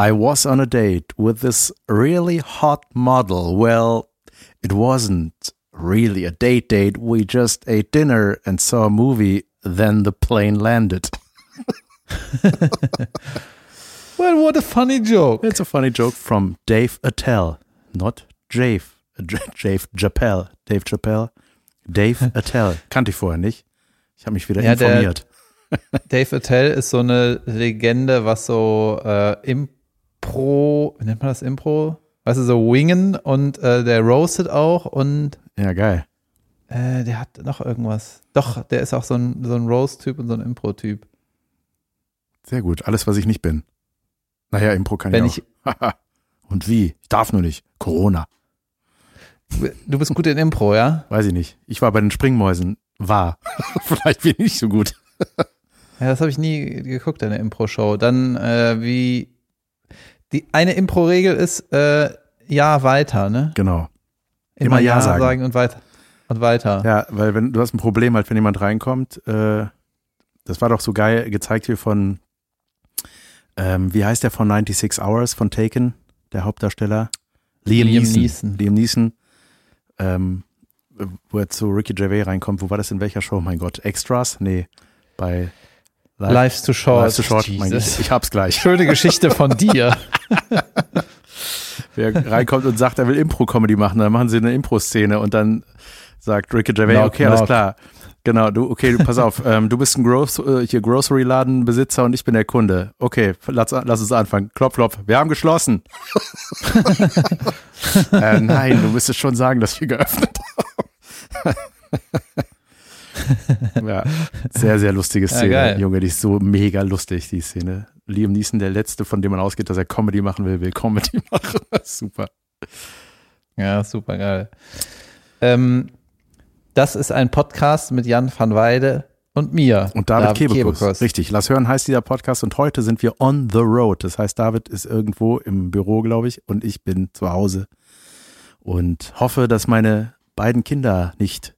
I was on a date with this really hot model. Well, it wasn't really a date date. We just ate dinner and saw a movie. Then the plane landed. Well, what a funny joke. It's a funny joke from Dave Attell, not Jave. Jave Chappelle. Dave Chappelle. Dave Attell. Kannte ich vorher nicht. Ich habe mich wieder Ja, informiert. Dave Attell ist so eine Legende, was so äh, Impro, wie nennt man das Impro? Weißt du, so Wingen und äh, der roastet auch und Ja, geil. äh, der hat noch irgendwas. Doch, der ist auch so ein, so ein Roast-Typ und so ein Impro-Typ. Sehr gut. Alles, was ich nicht bin. Naja, Impro kann Wenn ich auch. Und wie? Ich darf nur nicht. Corona. Du bist gut in Impro, ja? Weiß ich nicht. Ich war bei den Springmäusen. War. Vielleicht bin ich nicht so gut. Ja, das habe ich nie geguckt, eine Impro-Show. Dann, äh, wie, die eine Impro-Regel ist, äh, ja, weiter, ne? Genau. Immer Ja sagen. und weiter. Und weiter. Ja, weil wenn du hast ein Problem halt, wenn jemand reinkommt, äh, das war doch so geil gezeigt hier von, ähm, wie heißt der von 96 Hours von Taken, der Hauptdarsteller? Liam, Liam Neeson. Neeson. Liam Neeson, ähm, wo er zu Ricky Gervais reinkommt. Wo war das in welcher Show? Mein Gott, Extras? Nee, bei Live- Life's too short. Life's Too Short. Jesus. Ich hab's gleich. Schöne Geschichte von dir. Wer reinkommt und sagt, er will Impro-Comedy machen, dann machen sie eine Impro-Szene und dann sagt Ricky Gervais, Knock, okay, alles knock. klar. Genau, du, okay, du, pass auf, ähm, du bist ein Gross, äh, hier Grocery-Ladenbesitzer und ich bin der Kunde. Okay, lass, lass uns anfangen. Klopf, klopf, wir haben geschlossen. äh, nein, du müsstest schon sagen, dass wir geöffnet haben. ja, sehr, sehr lustige Ja, Szene. geil. Junge, die ist so mega lustig, die Szene. Liam Neeson, der Letzte, von dem man ausgeht, dass er Comedy machen will, will Comedy machen. Super. Ja, super geil. Ähm, das ist ein Podcast mit Jan van Weide und mir. Und David, Kebekus. Richtig, Lass hören heißt dieser Podcast und heute sind wir on the road. Das heißt, David ist irgendwo im Büro, glaube ich, und ich bin zu Hause und hoffe, dass meine beiden Kinder nicht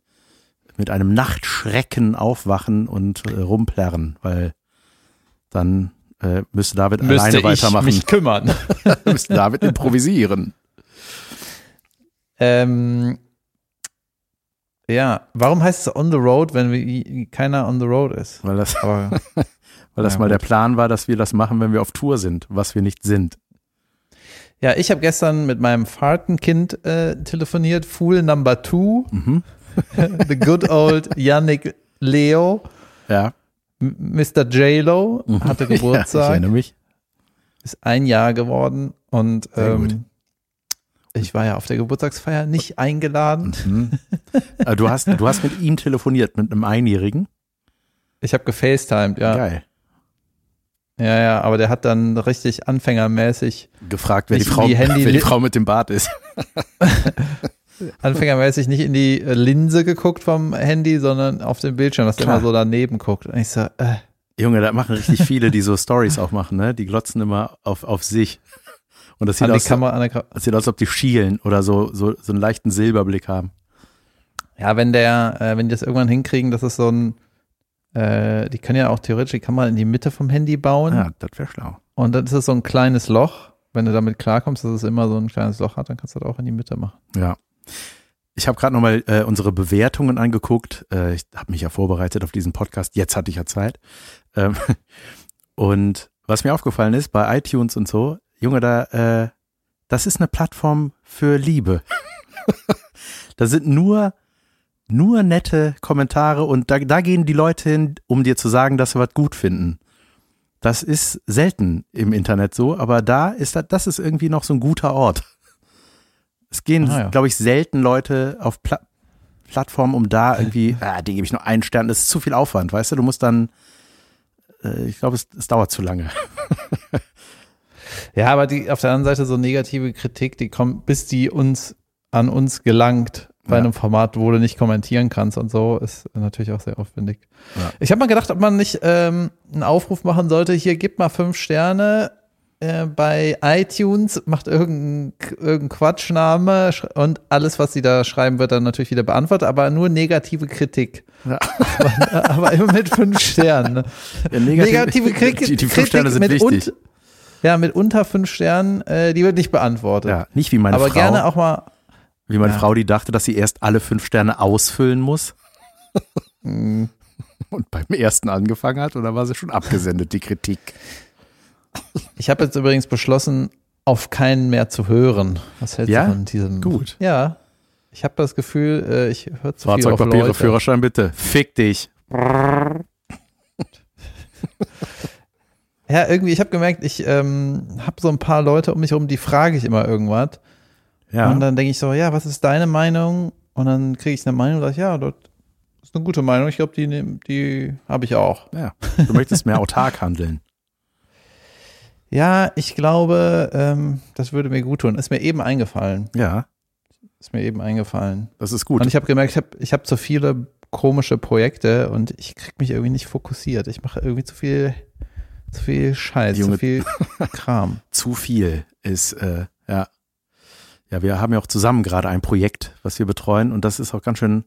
mit einem Nachtschrecken aufwachen und äh, rumplärren, weil dann äh, müsste David Müsste alleine ich weitermachen. mich kümmern. müsste David improvisieren. ähm, ja, warum heißt es on the road, wenn wir, keiner on the road ist? Weil das, Aber weil das Ja, mal der gut. Plan war, dass wir das machen, wenn wir auf Tour sind, was wir nicht sind. ja, ich habe gestern mit meinem Fahrtenkind äh, telefoniert, Fool Number Two, Mhm. the good old Yannick Leo, Ja. Mr. J-Lo, hatte Ja, ich Geburtstag. erinnere mich. ist ein Jahr geworden und ähm, ich war ja auf der Geburtstagsfeier nicht eingeladen. Mhm. Äh, Du hast, du hast mit ihm telefoniert, mit einem Einjährigen. Ich habe gefacetimed, ja. Geil. Ja, ja, aber der hat dann richtig anfängermäßig, Gefragt, wer die, Frau, die Handy- wer die Frau mit dem Bart ist. anfängermäßig nicht in die äh, Linse geguckt vom Handy, sondern auf den Bildschirm, dass der immer so daneben guckt. Und ich so, äh, Junge, da machen richtig viele, die so Stories auch machen, ne? Die glotzen immer auf, auf sich. Und das sieht, aus, Kamera, das sieht aus, als ob die schielen oder so, so, so einen leichten Silberblick haben. Ja, wenn der, äh, wenn die das irgendwann hinkriegen, das ist so ein, äh, die können ja auch theoretisch die Kamera in die Mitte vom Handy bauen. Ja, das wäre schlau. Und dann ist es so ein kleines Loch. Wenn du damit klarkommst, dass es immer so ein kleines Loch hat, dann kannst du das auch in die Mitte machen. Ja. Ich habe gerade nochmal äh, unsere Bewertungen angeguckt. Äh, ich habe mich ja vorbereitet auf diesen Podcast. Jetzt hatte ich ja Zeit. Ähm, und was mir aufgefallen ist, bei iTunes und so, Junge, da, äh, das ist eine Plattform für Liebe. da sind nur, nur nette Kommentare und da, da gehen die Leute hin, um dir zu sagen, dass sie was gut finden. Das ist selten im Internet so, aber da ist das, das ist irgendwie noch so ein guter Ort. Es gehen, Ah, ja. glaube ich, selten Leute auf Pla Plattformen, um da irgendwie, ah, die gebe ich nur einen Stern, das ist zu viel Aufwand, weißt du, du musst dann, äh, ich glaube, es, es dauert zu lange. Ja, aber die auf der anderen Seite so negative Kritik, die kommt, bis die uns an uns gelangt bei Ja. einem Format, wo du nicht kommentieren kannst und so, ist natürlich auch sehr aufwendig. Ja. Ich habe mal gedacht, ob man nicht ähm, einen Aufruf machen sollte, hier gib mal fünf Sterne äh, bei iTunes, macht irgendeinen irgendein Quatschname sch- und alles, was sie da schreiben, wird dann natürlich wieder beantwortet, aber nur negative Kritik. Ja. aber immer mit fünf Sternen. ne? Ja, Negative Kritik, die, die fünf Sterne sind mit wichtig. und- Ja, mit unter fünf Sternen, äh, die wird nicht beantwortet. Ja, nicht wie meine Aber Frau. gerne auch mal. wie meine ja. Frau, die dachte, dass sie erst alle fünf Sterne ausfüllen muss. Mh, Und beim ersten angefangen hat und dann war sie schon abgesendet, die Kritik. Ich habe jetzt übrigens beschlossen, auf keinen mehr zu hören. Was hältst Ja? du von diesem? Gut. Ja. Ich habe das Gefühl, äh, ich höre zu viel auf Fahrzeugpapiere, Leute. Führerschein bitte. Fick dich. Ja, irgendwie, ich habe gemerkt, ich ähm, habe so ein paar Leute um mich herum, die frage ich immer irgendwas. Ja. Und dann denke ich so, ja, was ist deine Meinung? Und dann kriege ich eine Meinung und sage, ja, das ist eine gute Meinung. Ich glaube, die, die habe ich auch. ja. Du möchtest mehr autark handeln. Ja, ich glaube, ähm, das würde mir gut tun. Ist mir eben eingefallen. Ja, Ist mir eben eingefallen. das ist gut. Und ich habe gemerkt, ich habe ich hab zu viele komische Projekte und ich krieg mich irgendwie nicht fokussiert. Ich mache irgendwie zu viel, zu viel Scheiß, Junge. zu viel Kram. Zu viel ist, äh, ja. Ja, wir haben ja auch zusammen gerade ein Projekt, was wir betreuen und das ist auch ganz schön,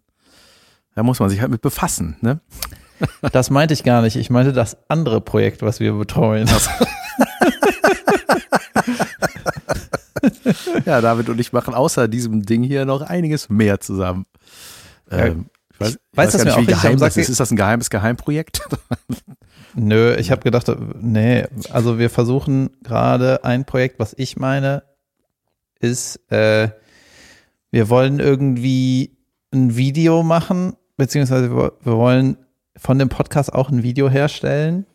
da muss man sich halt mit befassen, ne? Das meinte ich gar nicht. Ich meinte das andere Projekt, was wir betreuen. Ja, David und ich machen außer diesem Ding hier noch einiges mehr zusammen. Ähm, ich weiß, ich weiß, nicht, wie geheim das ist. Ist das ein geheimes Geheimprojekt? Nö, ich habe gedacht, nee, also wir versuchen gerade ein Projekt, was ich meine, ist, äh, wir wollen irgendwie ein Video machen, beziehungsweise wir, wir wollen von dem Podcast auch ein Video herstellen.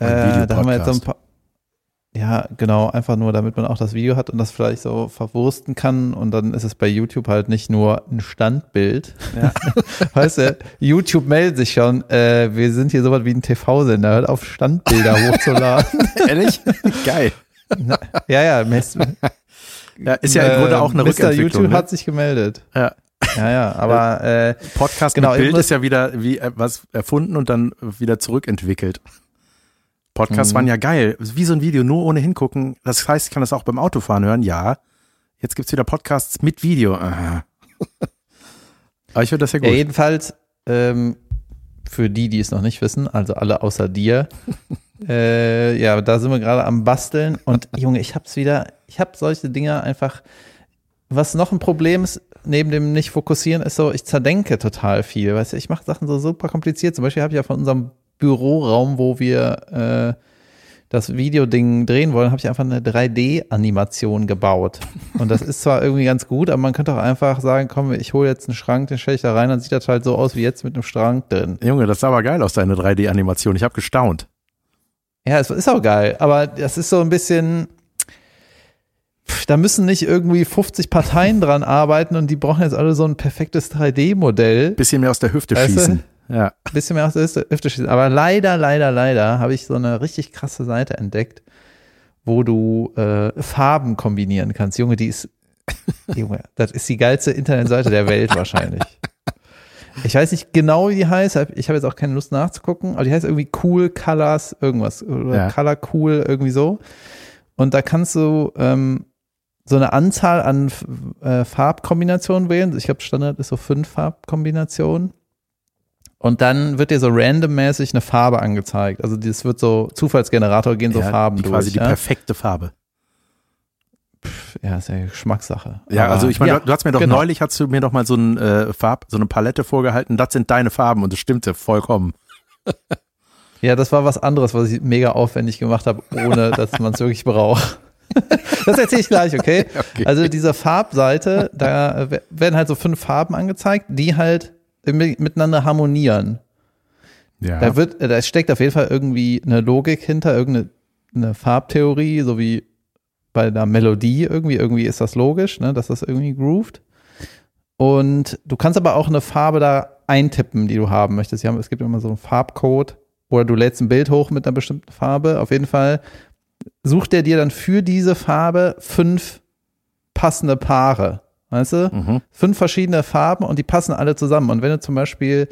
Ein Äh, da haben wir jetzt so ein paar. Ja, genau, einfach nur, damit man auch das Video hat und das vielleicht so verwursten kann und dann ist es bei YouTube halt nicht nur ein Standbild. Ja. Weißt du, YouTube meldet sich schon, äh, wir sind hier sowas wie ein TV-Sender, hört auf Standbilder hochzuladen. Ehrlich? Geil. Na, ja, ja, Mist, Ja, ist ja im Grunde auch eine Mr. Rückentwicklung. YouTube ne? hat sich gemeldet. Ja. Ja, ja, aber äh, Podcast Genau, mit Bild ist ja wieder wie äh, was erfunden und dann wieder zurückentwickelt. Podcasts Mhm. waren ja geil. Wie so ein Video, nur ohne hingucken. Das heißt, ich kann das auch beim Autofahren hören. Ja. Jetzt gibt's wieder Podcasts mit Video. Aha. Aber ich finde das ja gut. ja, jedenfalls, ähm, für die, die es noch nicht wissen, also alle außer dir, äh, ja, da sind wir gerade am Basteln und Junge, ich hab's wieder, ich hab solche Dinge einfach, was noch ein Problem ist, neben dem nicht fokussieren, ist so, ich zerdenke total viel, weißt du, ich mache Sachen so super kompliziert, zum Beispiel habe ich ja von unserem Büroraum, wo wir äh, das Videoding drehen wollen, habe ich einfach eine 3D-Animation gebaut. Und das ist zwar irgendwie ganz gut, aber man könnte auch einfach sagen, komm, ich hole jetzt einen Schrank, den stelle ich da rein, dann sieht das halt so aus wie jetzt mit einem Schrank drin. Junge, das sah aber geil aus, deine 3D-Animation. Ich habe gestaunt. Ja, es ist auch geil, aber das ist so ein bisschen, da müssen nicht irgendwie 50 Parteien dran arbeiten und die brauchen jetzt alle so ein perfektes 3D-Modell. Bisschen mehr aus der Hüfte Weißt du? Ja. Ein bisschen mehr aus der Hüfte schießen. Aber leider, leider, leider habe ich so eine richtig krasse Seite entdeckt, wo du äh, Farben kombinieren kannst. Junge, die ist, Junge, das ist die geilste Internetseite der Welt wahrscheinlich. Ich weiß nicht genau, wie die heißt. Ich habe jetzt auch keine Lust nachzugucken, aber die heißt irgendwie Cool Colors irgendwas oder Ja. Color Cool irgendwie so. Und da kannst du ähm, so eine Anzahl an äh, Farbkombinationen wählen. Ich glaube, Standard ist so fünf Farbkombinationen. Und dann wird dir so randommäßig eine Farbe angezeigt. Also das wird so Zufallsgenerator gehen so ja, Farben die durch. quasi die ja? perfekte Farbe. ja, ist ja Geschmackssache. Ja, Aber- also ich meine, ja, du, hast mir doch genau. neulich, hast du mir doch mal so, ein, äh, Farb, so eine Palette vorgehalten, das sind deine Farben und das stimmte vollkommen. Ja, das war was anderes, was ich mega aufwendig gemacht habe, ohne dass man es wirklich braucht. Das erzähle ich gleich, okay? Okay. Also diese Farbseite, da äh, werden halt so fünf Farben angezeigt, die halt miteinander harmonieren. Ja. Da wird, da steckt auf jeden Fall irgendwie eine Logik hinter, irgendeine eine Farbtheorie, so wie bei einer Melodie irgendwie. Irgendwie ist das logisch, ne, dass das irgendwie groovt. Und du kannst aber auch eine Farbe da eintippen, die du haben möchtest. Haben, es gibt immer so einen Farbcode oder du lädst ein Bild hoch mit einer bestimmten Farbe. Auf jeden Fall sucht er dir dann für diese Farbe fünf passende Paare. Weißt du? mhm. fünf verschiedene Farben und die passen alle zusammen. Und wenn du zum Beispiel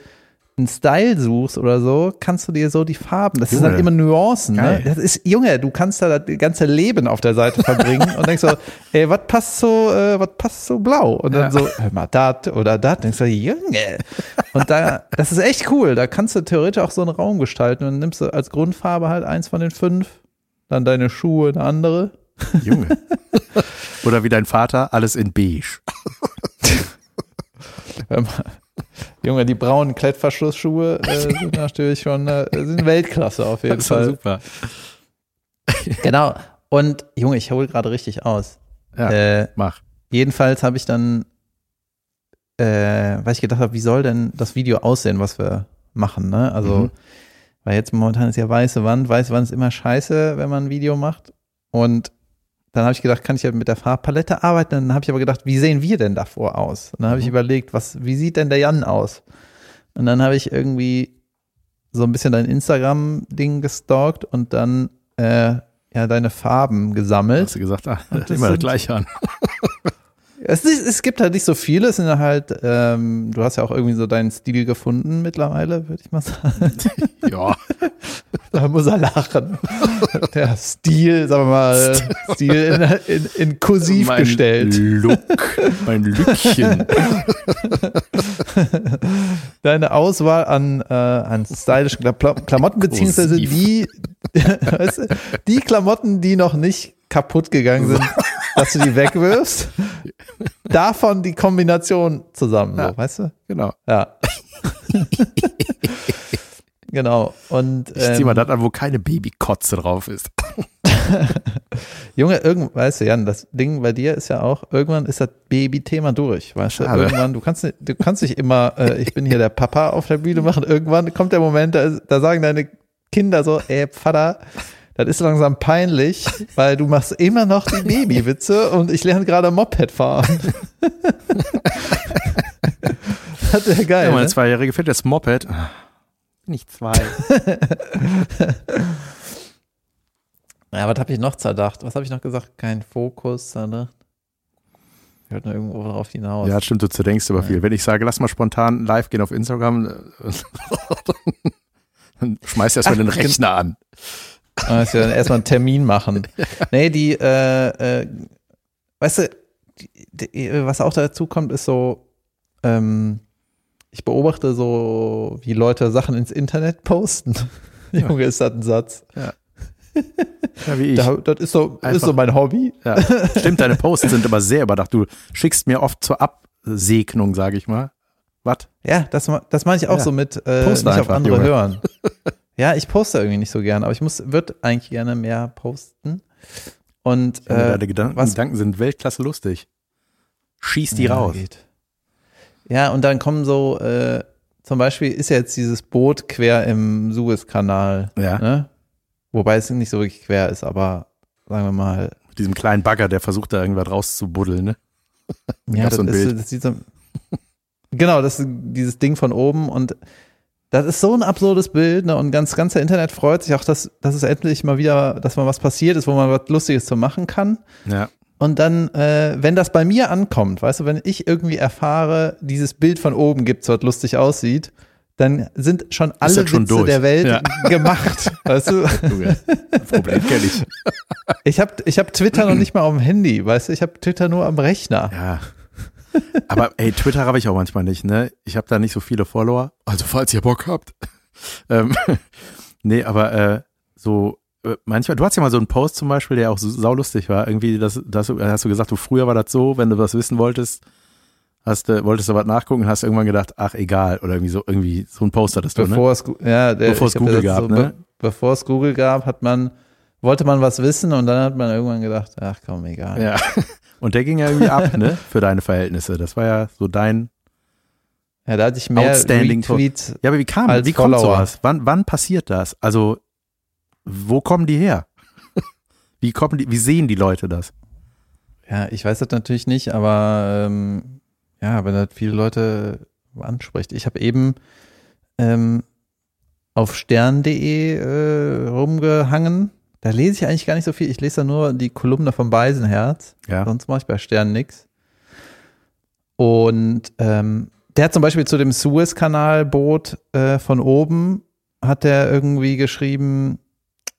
einen Style suchst oder so, kannst du dir so die Farben, das sind Junge. dann immer Nuancen, ne? Das ist, Junge, du kannst da das ganze Leben auf der Seite verbringen und denkst so, ey, was passt so, äh, was passt so blau? Und dann Ja. so, hör mal, dat oder dat, denkst du, Junge. Und da, das ist echt cool, da kannst du theoretisch auch so einen Raum gestalten und nimmst du als Grundfarbe halt eins von den fünf dann deine Schuhe eine andere. Junge. Oder wie dein Vater, alles in beige. Junge, die braunen Klettverschlussschuhe äh, sind natürlich schon äh, sind Weltklasse auf jeden Das Fall. super. Genau. Und Junge, ich hole gerade richtig aus. Ja, Äh, mach. jedenfalls habe ich dann, äh, weil ich gedacht habe, wie soll denn das Video aussehen, was wir machen, ne? Also, Mhm. weil jetzt momentan ist ja weiße Wand, weiße Wand ist immer scheiße, wenn man ein Video macht. Und dann habe ich gedacht, kann ich ja mit der Farbpalette arbeiten? Dann habe ich aber gedacht, wie sehen wir denn davor aus? Und dann habe ich Mhm. überlegt, was, wie sieht denn der Jan aus? Und dann habe ich irgendwie so ein bisschen dein Instagram-Ding gestalkt und dann äh, ja deine Farben gesammelt. Hast du gesagt, ah, das immer das gleiche an. Es, ist, es gibt halt nicht so viele, es sind halt, ähm, du hast ja auch irgendwie so deinen Stil gefunden mittlerweile, würde ich mal sagen. Ja, Da muss er lachen. Der Stil, sagen wir mal, Stil in, in, in kursiv mein gestellt. Look, mein Lückchen. Deine Auswahl an, äh, an stylischen Kla- Klamotten, beziehungsweise die, weißt du, die Klamotten, die noch nicht kaputt gegangen sind, dass du die wegwirfst, davon die Kombination zusammen, Ja. so, weißt du? Genau. Ja. genau. Und Ich zieh mal ähm, das an, wo keine Babykotze drauf ist. Junge, irgend, weißt du, Jan, das Ding bei dir ist ja auch, irgendwann ist das Baby-Thema durch, weißt du? Schade. Irgendwann, du kannst, nicht- du kannst nicht immer, äh, ich bin hier der Papa auf der Bühne machen. Irgendwann kommt der Moment, da, da sagen deine Kinder so, ey, Vater, das ist langsam peinlich, weil du machst immer noch die Babywitze und ich lerne gerade Moped fahren. das wäre geil. Ja, meine ne? Zweijährige fährt das Moped. Nicht zwei. Ja, was habe ich noch zerdacht? Was habe ich noch gesagt? Kein Fokus zerdacht. Ich hört nur irgendwo drauf hinaus. Ja, stimmt, du zerdenkst über viel. Wenn ich sage, lass mal spontan live gehen auf Instagram, dann schmeißt erstmal den Ach, gen- Rechner an. Ah, Dass wir dann erstmal einen Termin machen. Nee, die, äh, äh, weißt du, die, die, was auch dazu kommt, ist so, ähm, ich beobachte so, wie Leute Sachen ins Internet posten. Junge, ist das ein Satz. Ja, wie ich. Da, das ist so, ist Einfach- so mein Hobby. Ja. Stimmt, deine Posts sind aber sehr überdacht. Du schickst mir oft zur Absegnung, sage ich mal. Was? Ja, das, das meine ich auch Ja. so mit äh, Post nicht auf andere Junge. hören. Ja, ich poste irgendwie nicht so gern, aber ich muss, würde eigentlich gerne mehr posten. Und äh, deine Gedanken, was- Gedanken sind Weltklasse lustig. Schieß die ja, raus. Geht. Ja, und dann kommen so, äh, zum Beispiel ist ja jetzt dieses Boot quer im Suezkanal. Ja. Ne? Wobei es nicht so wirklich quer ist, aber sagen wir mal, Mit diesem kleinen Bagger, der versucht da irgendwas rauszubuddeln, ne? ja, das, so ist, das sieht so, genau, das ist dieses Ding von oben und das ist so ein absurdes Bild, ne? Und ganz ganze Internet freut sich auch, dass, dass es endlich mal wieder, dass mal was passiert ist, wo man was Lustiges zu machen kann. Ja. Und dann, äh, wenn das bei mir ankommt, weißt du, wenn ich irgendwie erfahre, dieses Bild von oben gibt's, was lustig aussieht, dann sind schon alle schon Witze durch. der Welt Ja. gemacht. Weißt du, Problem kenne ich. ich habe ich hab Twitter noch nicht mal auf dem Handy, weißt du, ich habe Twitter nur am Rechner. Ja. Aber ey, Twitter habe ich auch manchmal nicht, ne? Ich habe da nicht so viele Follower. Also falls ihr Bock habt. ähm, nee, aber äh, so äh, manchmal, du hast ja mal so einen Post zum Beispiel, der auch so saulustig war. Irgendwie, das, das hast du gesagt, du früher war das so, wenn du was wissen wolltest, hast du, wolltest du was nachgucken und hast irgendwann gedacht, ach egal, oder irgendwie so, irgendwie so ein Post hattest du, ne? Bevor es, ja, der, Bevor es Google gab, ne? be bevor es Google gab, hat man, wollte man was wissen und dann hat man irgendwann gedacht, ach komm, egal. Ja. Und der ging ja irgendwie ab, ne? Für deine Verhältnisse. Das war ja so dein. Ja, da hatte ich mehr Outstanding Retweets. Ja, aber wie kam, wie kommt Follower. sowas? Wann, wann passiert das? Also, wo kommen die her? Wie kommen die, wie sehen die Leute das? Ja, ich weiß das natürlich nicht, aber ähm, ja, wenn das viele Leute anspricht. Ich habe eben ähm, auf stern.de äh, rumgehangen. Da lese ich eigentlich gar nicht so viel. Ich lese da nur die Kolumne vom Beisenherz. Ja. Sonst mache ich bei Stern nix. Und ähm, der hat zum Beispiel zu dem Suezkanalboot äh, von oben, hat der irgendwie geschrieben,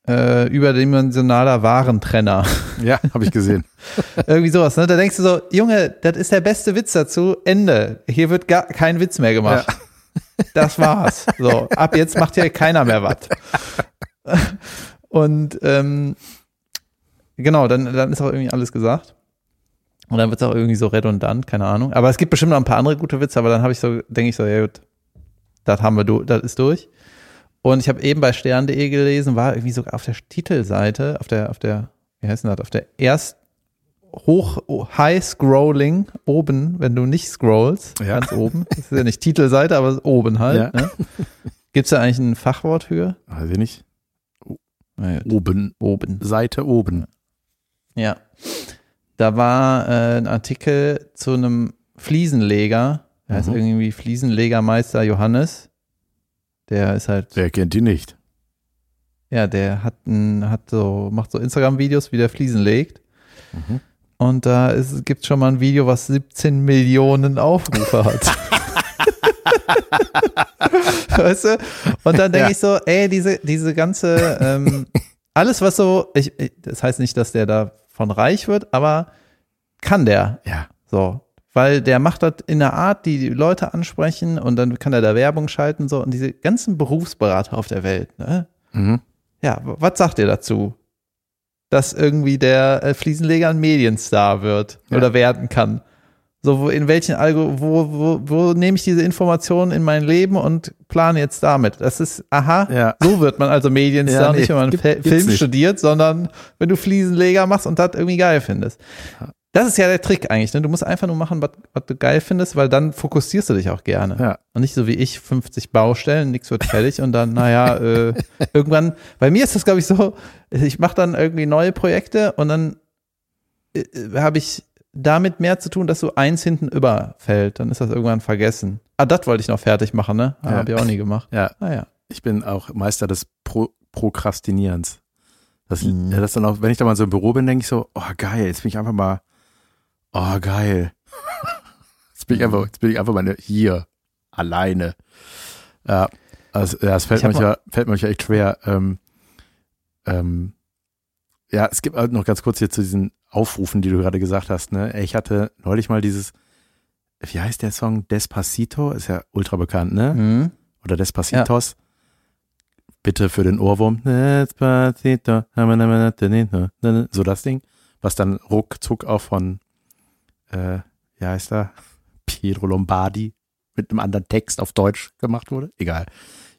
äh, überdimensionaler Warentrenner. Ja, habe ich gesehen. Irgendwie sowas, ne? Da denkst du so, Junge, das ist der beste Witz dazu. Ende. Hier wird gar kein Witz mehr gemacht. Das war's. So, ab jetzt macht hier keiner mehr was. Und ähm, genau, dann, dann ist auch irgendwie alles gesagt. Und dann wird es auch irgendwie so redundant, keine Ahnung. Aber es gibt bestimmt noch ein paar andere gute Witze, aber dann habe ich so, denke ich so, ja gut, das haben wir, du, das ist durch. Und ich habe eben bei stern.de gelesen, war irgendwie sogar auf der Titelseite, auf der, auf der, wie heißt denn das, auf der erst hoch, high scrolling oben, wenn du nicht scrollst, Ja. ganz oben. Das ist ja nicht Titelseite, aber oben halt. Ja. Ne? Gibt es da eigentlich ein Fachwort für? Weiß ich nicht. Gut, Oben. oben. Seite oben. Ja. Da war äh, ein Artikel zu einem Fliesenleger. Der heißt Mhm. irgendwie Fliesenlegermeister Johannes. Der ist halt, Wer kennt die nicht? ja, der hat, ein, hat so, macht so Instagram-Videos, wie der Fliesen legt. Mhm. Und da gibt schon mal ein Video, was 17 Millionen Aufrufe hat. weißt du? Und dann denke Ja. ich so, ey, diese, diese ganze, ähm, alles was so, ich, ich, das heißt nicht, dass der davon reich wird, aber kann der. Ja. So. Weil der macht das in einer Art, die die Leute ansprechen und dann kann er da Werbung schalten so und diese ganzen Berufsberater auf der Welt, ne? Mhm. Ja, was sagt ihr dazu? Dass irgendwie der äh, Fliesenleger ein Medienstar wird Ja. oder werden kann. So, wo, in welchen Algo, wo, wo, wo nehme ich diese Informationen in mein Leben und plane jetzt damit? Das ist, aha, Ja. so wird man also Medienstar, Ja, nee, nicht wenn man gibt- Film nicht. studiert, sondern wenn du Fliesenleger machst und das irgendwie geil findest. Das ist ja der Trick eigentlich, ne? Du musst einfach nur machen, was, was du geil findest, weil dann fokussierst du dich auch gerne. Ja. Und nicht so wie ich, 50 Baustellen, nichts wird fertig und dann, naja, äh, irgendwann, bei mir ist das, glaube ich, so, ich mache dann irgendwie neue Projekte und dann äh, äh, habe ich damit mehr zu tun, dass so eins hinten überfällt. Dann ist das irgendwann vergessen. Ah, das wollte ich noch fertig machen, ne? Ja. Habe ich auch nie gemacht. Ja. Naja. Ich bin auch Meister des Pro Prokrastinierens. Das, Mhm. ja, das dann auch, wenn ich da mal so im Büro bin, denke ich so, oh geil, jetzt bin ich einfach mal, oh geil. Jetzt bin ich einfach, jetzt bin ich einfach mal hier, alleine. Ja, also, ja, es fällt mir ja, fällt mir ja echt schwer. Ähm, ähm, ja, es gibt halt noch ganz kurz hier zu diesen Aufrufen, die du gerade gesagt hast. Ne? Ich hatte neulich mal dieses, wie heißt der Song? Despacito, ist ja ultra bekannt, ne? Mhm. oder Despacitos. Bitte für den Ohrwurm. Despacito. So das Ding. Was dann ruckzuck auch von, äh, wie heißt er? Pietro Lombardi mit einem anderen Text auf Deutsch gemacht wurde. Egal.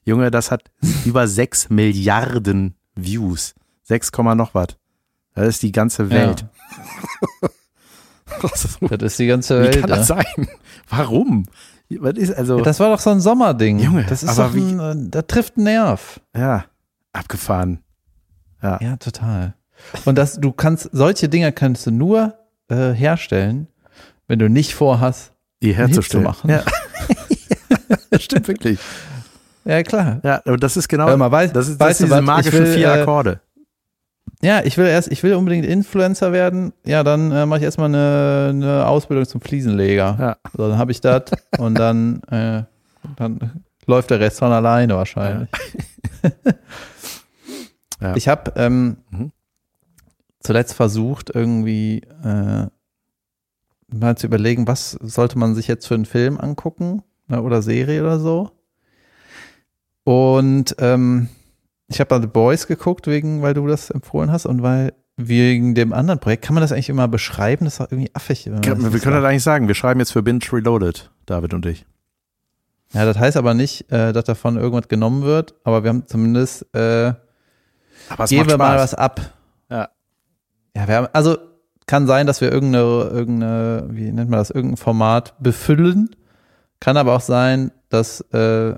Junge, das hat über 6 Milliarden Views. 6, Komma noch was. Das ist die ganze Welt. Ist- Das ist die ganze Wie Welt. kann ja. das sein? Warum? Was ist also, Ja, Das war doch so ein Sommerding. Junge, das ist aber doch ein, äh, da trifft ein Nerv. ja, abgefahren. Ja, total. Und das, du kannst, solche Dinge kannst du nur äh, herstellen, wenn du nicht vorhast, die Hit zu herzustellen. machen. Ja. das stimmt wirklich. Ja, klar. Ja, aber das ist genau, Hör mal, weißt- das ist, weißt das du sind diese was? Ich magischen will, vier äh, Akkorde. Ja, ich will erst, ich will unbedingt Influencer werden. Ja, dann äh, mache ich erstmal eine, eine Ausbildung zum Fliesenleger. Ja. So, dann habe ich das und dann, äh, dann läuft der Rest von alleine wahrscheinlich. Ja. Ich habe ähm, Mhm. zuletzt versucht, irgendwie äh, mal zu überlegen, was sollte man sich jetzt für einen Film angucken ne, oder Serie oder so. Und ähm, ich habe mal The Boys geguckt, wegen, weil du das empfohlen hast und weil wegen dem anderen Projekt, kann man das eigentlich immer beschreiben? Das ist doch irgendwie affig. Wir können das eigentlich sagen. Wir schreiben jetzt für Binge Reloaded, David und ich. Ja, das heißt aber nicht, äh, dass davon irgendwas genommen wird, aber wir haben zumindest äh, geben wir mal was ab. Ja. Ja, wir haben, also kann sein, dass wir irgendeine, irgendeine, wie nennt man das, irgendein Format befüllen. Kann aber auch sein, dass äh,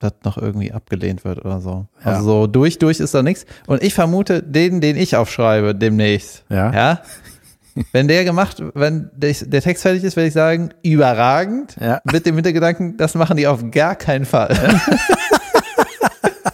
das noch irgendwie abgelehnt wird oder so. Ja. Also so durch, durch ist da nichts. Und ich vermute, den, den ich aufschreibe demnächst, Ja. ja, wenn der gemacht, wenn der, der Text fertig ist, werde ich sagen, überragend. Ja. Mit dem Hintergedanken, das machen die auf gar keinen Fall.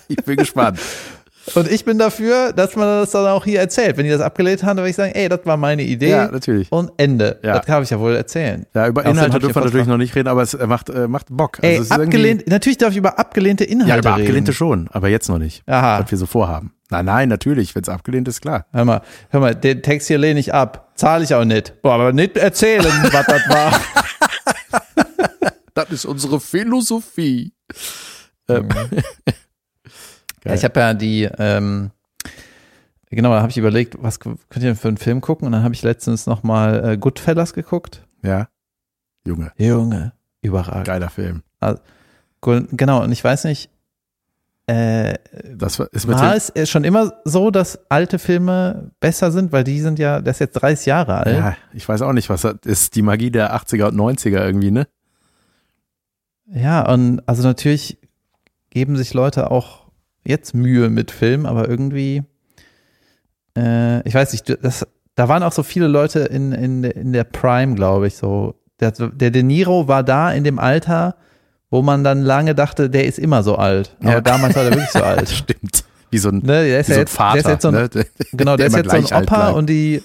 Ich bin gespannt. Und ich bin dafür, dass man das dann auch hier erzählt. Wenn die das abgelehnt haben, dann würde ich sagen, ey, das war meine Idee. Ja, natürlich. Und Ende. Ja. Das kann ich ja wohl erzählen. Ja, über Inhalte dürfen wir natürlich noch nicht reden, aber es macht, äh, macht Bock. Ey, Also ist irgendwie- abgelehnt, natürlich darf ich über abgelehnte Inhalte Ja, über abgelehnte reden. schon, aber jetzt noch nicht. Aha. Was wir so vorhaben. Nein, nein, natürlich, wenn es abgelehnt ist, klar. Hör mal, hör mal, den Text hier lehne ich ab. Zahle ich auch nicht. Boah, aber nicht erzählen, was das war. Das ist unsere Philosophie. Ja, ich habe ja die, ähm, genau, da habe ich überlegt, was könnt ihr denn für einen Film gucken? Und dann habe ich letztens nochmal äh, Goodfellas geguckt. Ja. Junge, Junge, überragend. geiler Film. Gu- Genau, und ich weiß nicht, äh, Das war, ist war es äh, schon immer so, dass alte Filme besser sind, weil die sind ja, der ist jetzt 30 Jahre alt. ja, ich weiß auch nicht, was das ist. Die Magie der 80er und 90er irgendwie, ne? Ja, und also natürlich geben sich Leute auch jetzt Mühe mit Filmen, aber irgendwie, äh, ich weiß nicht, das, da waren auch so viele Leute in, in, in der Prime, glaube ich, so. Der, der De Niro war da in dem Alter, wo man dann lange dachte, der ist immer so alt. Aber Ja. damals war der wirklich so alt. Stimmt. Wie so ein, Ne, der ist wie ja so ein jetzt, Vater. der ist jetzt so ein, ne? genau, der ist immer jetzt so ein Opa und die,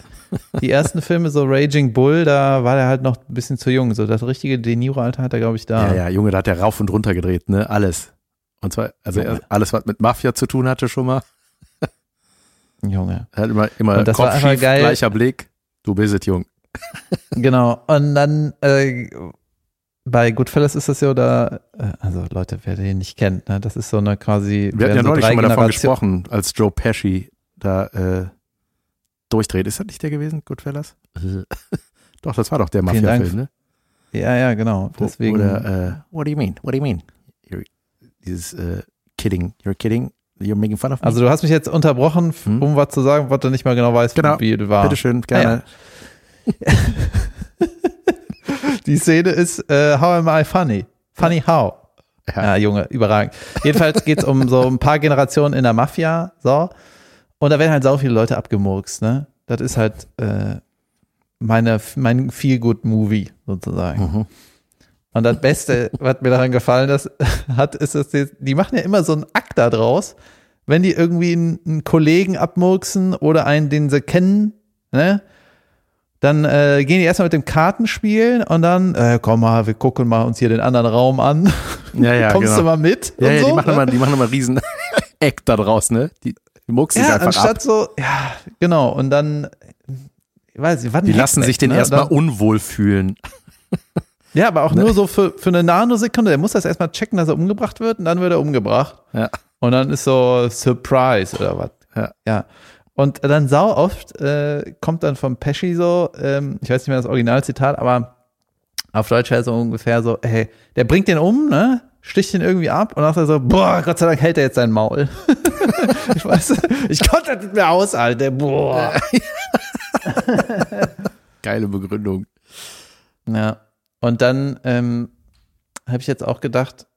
die ersten Filme, so Raging Bull, da war der halt noch ein bisschen zu jung. So das richtige De Niro-Alter hat er, glaube ich, da. Ja, ja, Junge, da hat der rauf und runter gedreht, ne? Alles. Und zwar, also Junge. alles, was mit Mafia zu tun hatte schon mal. Junge. Er hat immer, immer Und das war Kopf einfach schief, geil. gleicher Blick. Du bist es, Jung. Genau. Und dann äh, bei Goodfellas ist das ja da, äh, also Leute, wer den nicht kennt, ne, das ist so eine quasi. Wir hatten ja so neulich schon mal davon gesprochen, als Joe Pesci da äh, durchdreht. Ist das nicht der gewesen, Goodfellas? doch, das war doch der. Mafia-Film, ne? Ja, ja, genau. Deswegen. Oder, äh, what do you mean? What do you mean? Dieses äh, kidding. You're kidding. You're making fun of me. also du hast mich jetzt unterbrochen, Hm? um was zu sagen, was du nicht mehr genau weißt, Genau. wie es war. Bitteschön, gerne. Die Szene ist äh, How am I funny? Funny how? Ja. Ja, Junge, überragend. Jedenfalls geht's um so ein paar Generationen in der Mafia, so. Und da werden halt sau viele Leute abgemurkst, ne? Das ist halt äh, meine, mein Feel-Good-Movie sozusagen. Mhm. Und das Beste, was mir daran gefallen ist, hat, ist, dass die, die machen ja immer so einen Akt da draus, wenn die irgendwie einen, einen Kollegen abmurksen oder einen, den sie kennen, ne? Dann äh, gehen die erstmal mit dem Kartenspielen und dann, äh, komm mal, wir gucken mal uns hier den anderen Raum an. Ja, ja, Kommst genau. du mal mit? Ja, ja, so, die machen ne? immer, die machen immer riesen Eck da draus, ne? Die, die mucksen sich Ja, einfach anstatt ab. so, ja, genau. Und dann, ich weiß nicht, was ein Die lassen sich den ne? erstmal unwohl fühlen. Ja, aber auch Ne? nur so für, für eine Nanosekunde. Der muss das erstmal checken, dass er umgebracht wird und dann wird er umgebracht. Ja. Und dann ist so Surprise oder was. Ja. ja. Und dann sau oft äh, kommt dann vom Pesci so, ähm, ich weiß nicht mehr das Originalzitat, aber auf Deutsch wäre so ungefähr so, hey, der bringt den um, ne? Sticht den irgendwie ab und dann sagt er so, boah, Gott sei Dank hält er jetzt sein Maul. ich weiß, ich konnte das nicht mehr aushalten, boah. Geile Begründung. Ja. Und dann ähm, habe ich jetzt auch gedacht,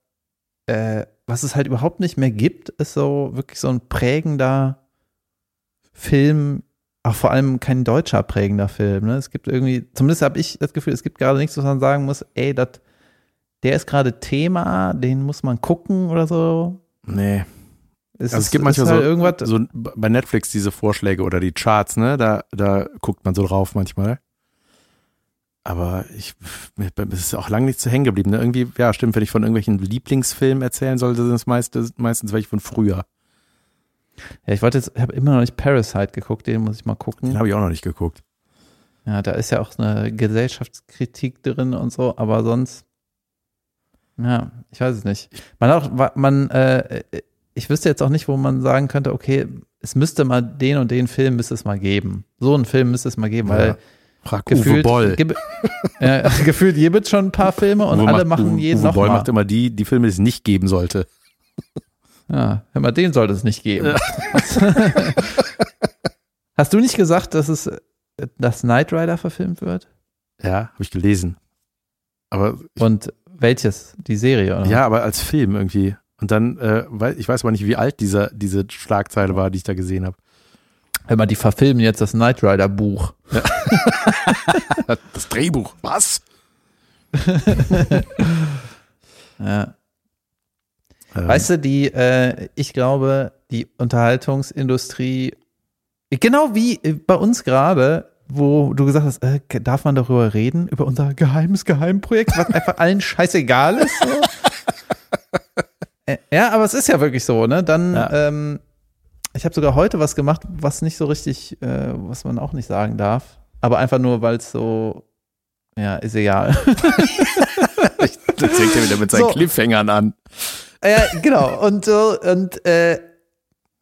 äh, was es halt überhaupt nicht mehr gibt, ist so wirklich so ein prägender Film, auch vor allem kein deutscher prägender Film. Ne? Es gibt irgendwie, zumindest habe ich das Gefühl, es gibt gerade nichts, was man sagen muss, ey, dat, der ist gerade Thema, den muss man gucken oder so. Nee. Es Also es gibt manchmal halt so, irgendwas, so bei Netflix diese Vorschläge oder die Charts, ne? Da, da guckt man so drauf manchmal. Aber ich, es ist auch lange nicht zu hängen geblieben. Ne? Irgendwie, ja, stimmt, wenn ich von irgendwelchen Lieblingsfilmen erzählen sollte, sind es meistens, meistens welche von früher. ja, ich wollte jetzt, ich habe immer noch nicht Parasite geguckt, den muss ich mal gucken. Den habe ich auch noch nicht geguckt. Ja, da ist ja auch eine Gesellschaftskritik drin und so, aber sonst, ja, ich weiß es nicht. Man auch, man, äh, ich wüsste jetzt auch nicht, wo man sagen könnte, okay, es müsste mal den und den Film müsste es mal geben. So einen Film müsste es mal geben, weil Ja. Uwe gefühlt, Boll. gib, ja, gefühlt gibt schon ein paar Filme und Uwe alle macht- machen jeden Uwe noch Boll mal. macht immer die, die Filme, die es nicht geben sollte. Ja, mal, den sollte es nicht geben. Hast du nicht gesagt, dass es, dass Knight Rider verfilmt wird? Ja, habe ich gelesen. Aber Und welches? Die Serie, oder? ja, aber als Film irgendwie. Und dann, äh, ich weiß aber nicht, wie alt dieser, diese Schlagzeile war, die ich da gesehen habe. Hör mal, die verfilmen jetzt das Knight Rider Buch. Das Drehbuch, was? Ja. Ähm, Weißt du, die, äh, ich glaube, die Unterhaltungsindustrie, genau wie äh, bei uns gerade, wo du gesagt hast, äh, darf man darüber reden, über unser geheimes Geheimprojekt, was einfach allen scheißegal ist. So. Äh, ja, aber es ist ja wirklich so, ne? Dann, Ja. ähm, ich habe sogar heute was gemacht, was nicht so richtig, äh, was man auch nicht sagen darf, aber einfach nur, weil es so, ja, ist egal. das fängt er wieder mit seinen So. Cliffhangern an. Ja, genau. Und, so, und äh,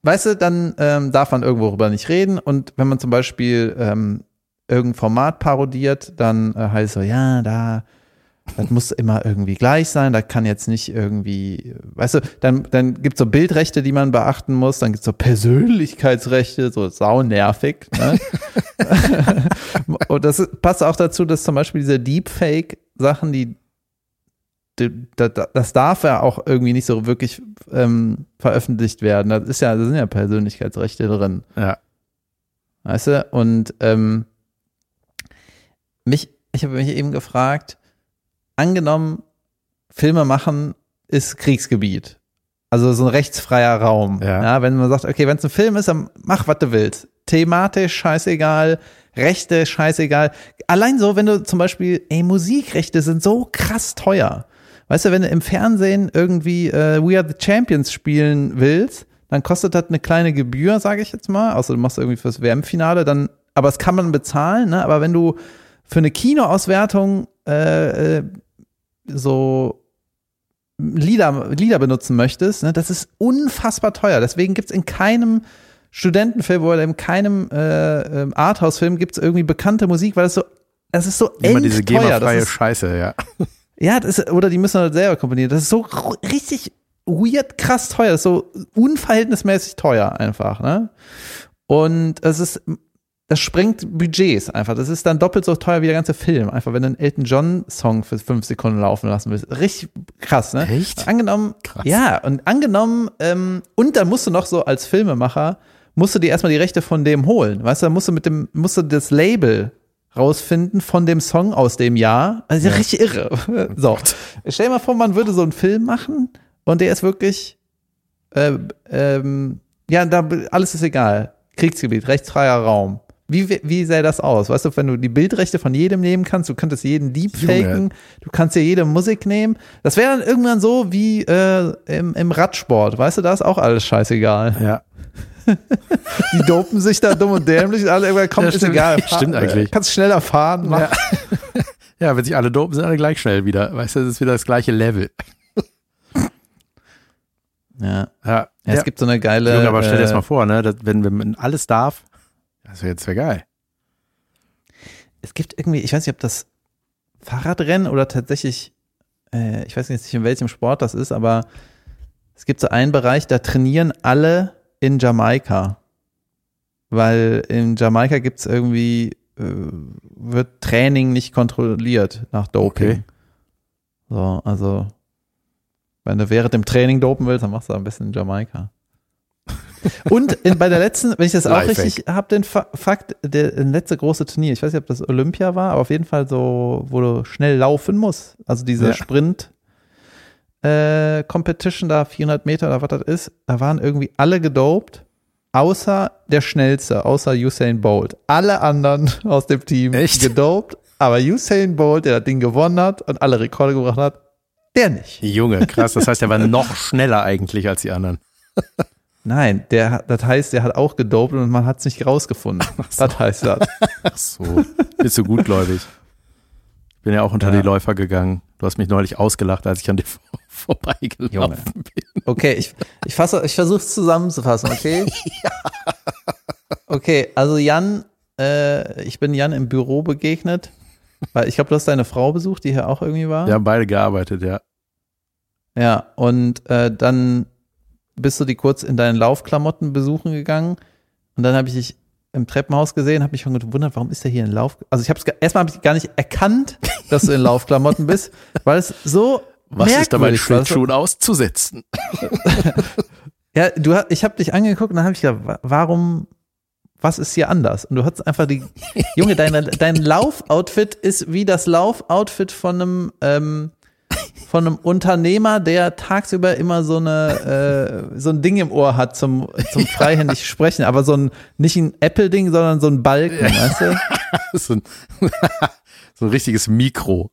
weißt du, dann ähm, darf man irgendwo darüber nicht reden. Und wenn man zum Beispiel ähm, irgendein Format parodiert, dann äh, heißt so, ja, da, das muss immer irgendwie gleich sein, da kann jetzt nicht irgendwie, weißt du, dann, dann gibt's so Bildrechte, die man beachten muss, dann gibt's so Persönlichkeitsrechte, so saunervig. Ne? Und das passt auch dazu, dass zum Beispiel diese Deepfake-Sachen, die das darf ja auch irgendwie nicht so wirklich ähm, veröffentlicht werden. Das ist ja, da sind ja Persönlichkeitsrechte drin. Ja. Weißt du? Und ähm, mich, ich habe mich eben gefragt, angenommen, Filme machen ist Kriegsgebiet. Also so ein rechtsfreier Raum. Ja. ja wenn man sagt, okay, wenn es ein Film ist, dann mach, was du willst. Thematisch scheißegal, Rechte scheißegal. Allein so, wenn du zum Beispiel, ey, Musikrechte sind so krass teuer. Weißt du, wenn du im Fernsehen irgendwie äh, We Are the Champions spielen willst, dann kostet das eine kleine Gebühr, sage ich jetzt mal. Außer du machst irgendwie fürs WM-Finale, dann, aber es kann man bezahlen, ne? Aber wenn du für eine Kinoauswertung äh, äh, so Lieder, Lieder benutzen möchtest, ne, das ist unfassbar teuer. Deswegen gibt's in keinem Studentenfilm oder in keinem äh, ähm, Arthouse-Film gibt's irgendwie bekannte Musik, weil das so, das ist so Immer diese teuer. GEMA-freie Scheiße, ja. Ja, das ist, oder die müssen halt selber komponieren. Das ist so richtig weird, krass teuer. Das ist so unverhältnismäßig teuer einfach, ne? Und es ist, das sprengt Budgets einfach. Das ist dann doppelt so teuer wie der ganze Film. Einfach, wenn du einen Elton John Song für fünf Sekunden laufen lassen willst. Richtig krass, ne? Echt? Angenommen, Krass. ja, und angenommen, ähm, und dann musst du noch so als Filmemacher, musst du dir erstmal die Rechte von dem holen. Weißt du, dann musst du mit dem, musst du das Label rausfinden von dem Song aus dem Jahr. Also ja. richtig irre. So. Stell dir mal vor, man würde so einen Film machen und der ist wirklich, äh, ähm, ja, da, alles ist egal. Kriegsgebiet, rechtsfreier Raum. Wie, wie sähe das aus? Weißt du, wenn du die Bildrechte von jedem nehmen kannst, du könntest jeden Deepfaken, du kannst dir jede Musik nehmen. Das wäre dann irgendwann so wie äh, im, im Radsport, weißt du, da ist auch alles scheißegal. Ja. Die dopen sich da dumm und dämlich und alle irgendwann kommt, Ja, ist egal. Stimmt eigentlich. Kannst schneller fahren. Ja. ja, wenn sich alle dopen, sind alle gleich schnell wieder. Weißt du, das ist wieder das gleiche Level. Ja. Ja, Ja, es gibt so eine geile. Junge, aber stell dir das äh, mal vor, ne? dass, wenn, wenn man alles darf, das wäre jetzt wär geil. es gibt irgendwie, ich weiß nicht, ob das Fahrradrennen oder tatsächlich, äh, ich weiß jetzt nicht, in welchem Sport das ist, aber es gibt so einen Bereich, da trainieren alle in Jamaika. Weil in Jamaika gibt's irgendwie, äh, wird Training nicht kontrolliert nach Doping. Okay. So, also, wenn du während dem Training dopen willst, dann machst du am besten in Jamaika. Und in, bei der letzten, wenn ich das auch richtig habe, den Fa Fakt, der der letzte große Turnier, ich weiß nicht, ob das Olympia war, aber auf jeden Fall so, wo du schnell laufen musst. Also diese Ja. Sprint äh, Competition da, 400 Meter oder was das ist, da waren irgendwie alle gedopt, außer der Schnellste, außer Usain Bolt. Alle anderen aus dem Team Echt? gedopt, aber Usain Bolt, der das Ding gewonnen hat und alle Rekorde gebracht hat, der nicht. Junge, krass. Das heißt, er war noch schneller eigentlich als die anderen. Nein, der, das heißt, der hat auch gedopt und man hat es nicht rausgefunden. Das heißt das. Ach so. Bist du gutgläubig? Ich bin ja auch unter Ja. die Läufer gegangen. Du hast mich neulich ausgelacht, als ich an dir vor, vorbeigelaufen Junge. bin. Okay, ich, ich fasse, ich versuche es zusammenzufassen, okay? Okay, also Jan, äh, ich bin Jan im Büro begegnet, weil ich glaube, du hast deine Frau besucht, die hier auch irgendwie war. Wir haben beide gearbeitet, ja. Ja, und äh, dann bist du die kurz in deinen Laufklamotten besuchen gegangen und dann habe ich dich im Treppenhaus gesehen, habe mich schon gewundert, warum ist der hier in Lauf? Also ich habe es erstmal habe ich gar nicht erkannt, dass du in Laufklamotten bist, weil es so Was ist dabei merkwürdig war. Schlittschuhen auszusetzen? Ja, du ich habe dich angeguckt und dann habe ich gedacht, wa- warum was ist hier anders? Und du hast einfach die Junge, deine, dein Laufoutfit ist wie das Laufoutfit von einem ähm, von einem Unternehmer, der tagsüber immer so eine äh, so ein Ding im Ohr hat zum zum freihändig sprechen, aber so ein nicht ein Apple Ding, sondern so ein Balken, weißt du? so, ein, so ein richtiges Mikro.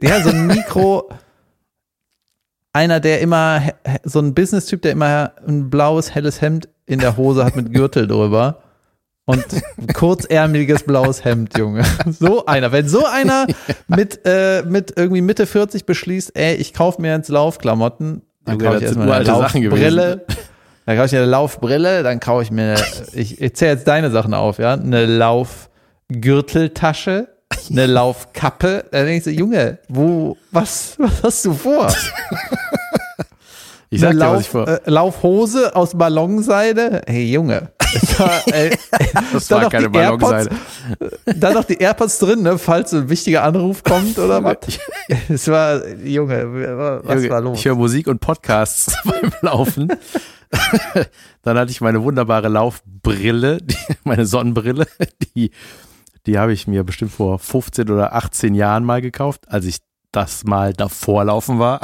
Ja, so ein Mikro einer, der immer so ein Business-Typ, der immer ein blaues helles Hemd in der Hose hat mit Gürtel drüber. Und kurzärmeliges blaues Hemd, Junge. So einer. Wenn so einer mit, äh, mit irgendwie Mitte 40 beschließt, ey, ich kaufe mir jetzt Laufklamotten, dann kaufe ich erstmal eine. Laufbrille. Dann kaufe ich mir eine Laufbrille, dann kaufe ich mir, ich, ich zähle jetzt deine Sachen auf, ja, eine Laufgürteltasche, eine Laufkappe. Da denke ich so, Junge, wo, was, was hast du vor? Ich sag eine dir, was Lauf, ich vor. äh, Laufhose aus Ballonseide. Hey Junge. Das war, ey, Das war keine Ballonseide. dann noch die AirPods drin, ne, falls ein wichtiger Anruf kommt oder was. Es war, Junge, was Junge, war los? Ich höre Musik und Podcasts beim Laufen. Dann hatte ich meine wunderbare Laufbrille, die, meine Sonnenbrille, die, die habe ich mir bestimmt vor 15 oder 18 Jahren mal gekauft, als ich das mal davor laufen war.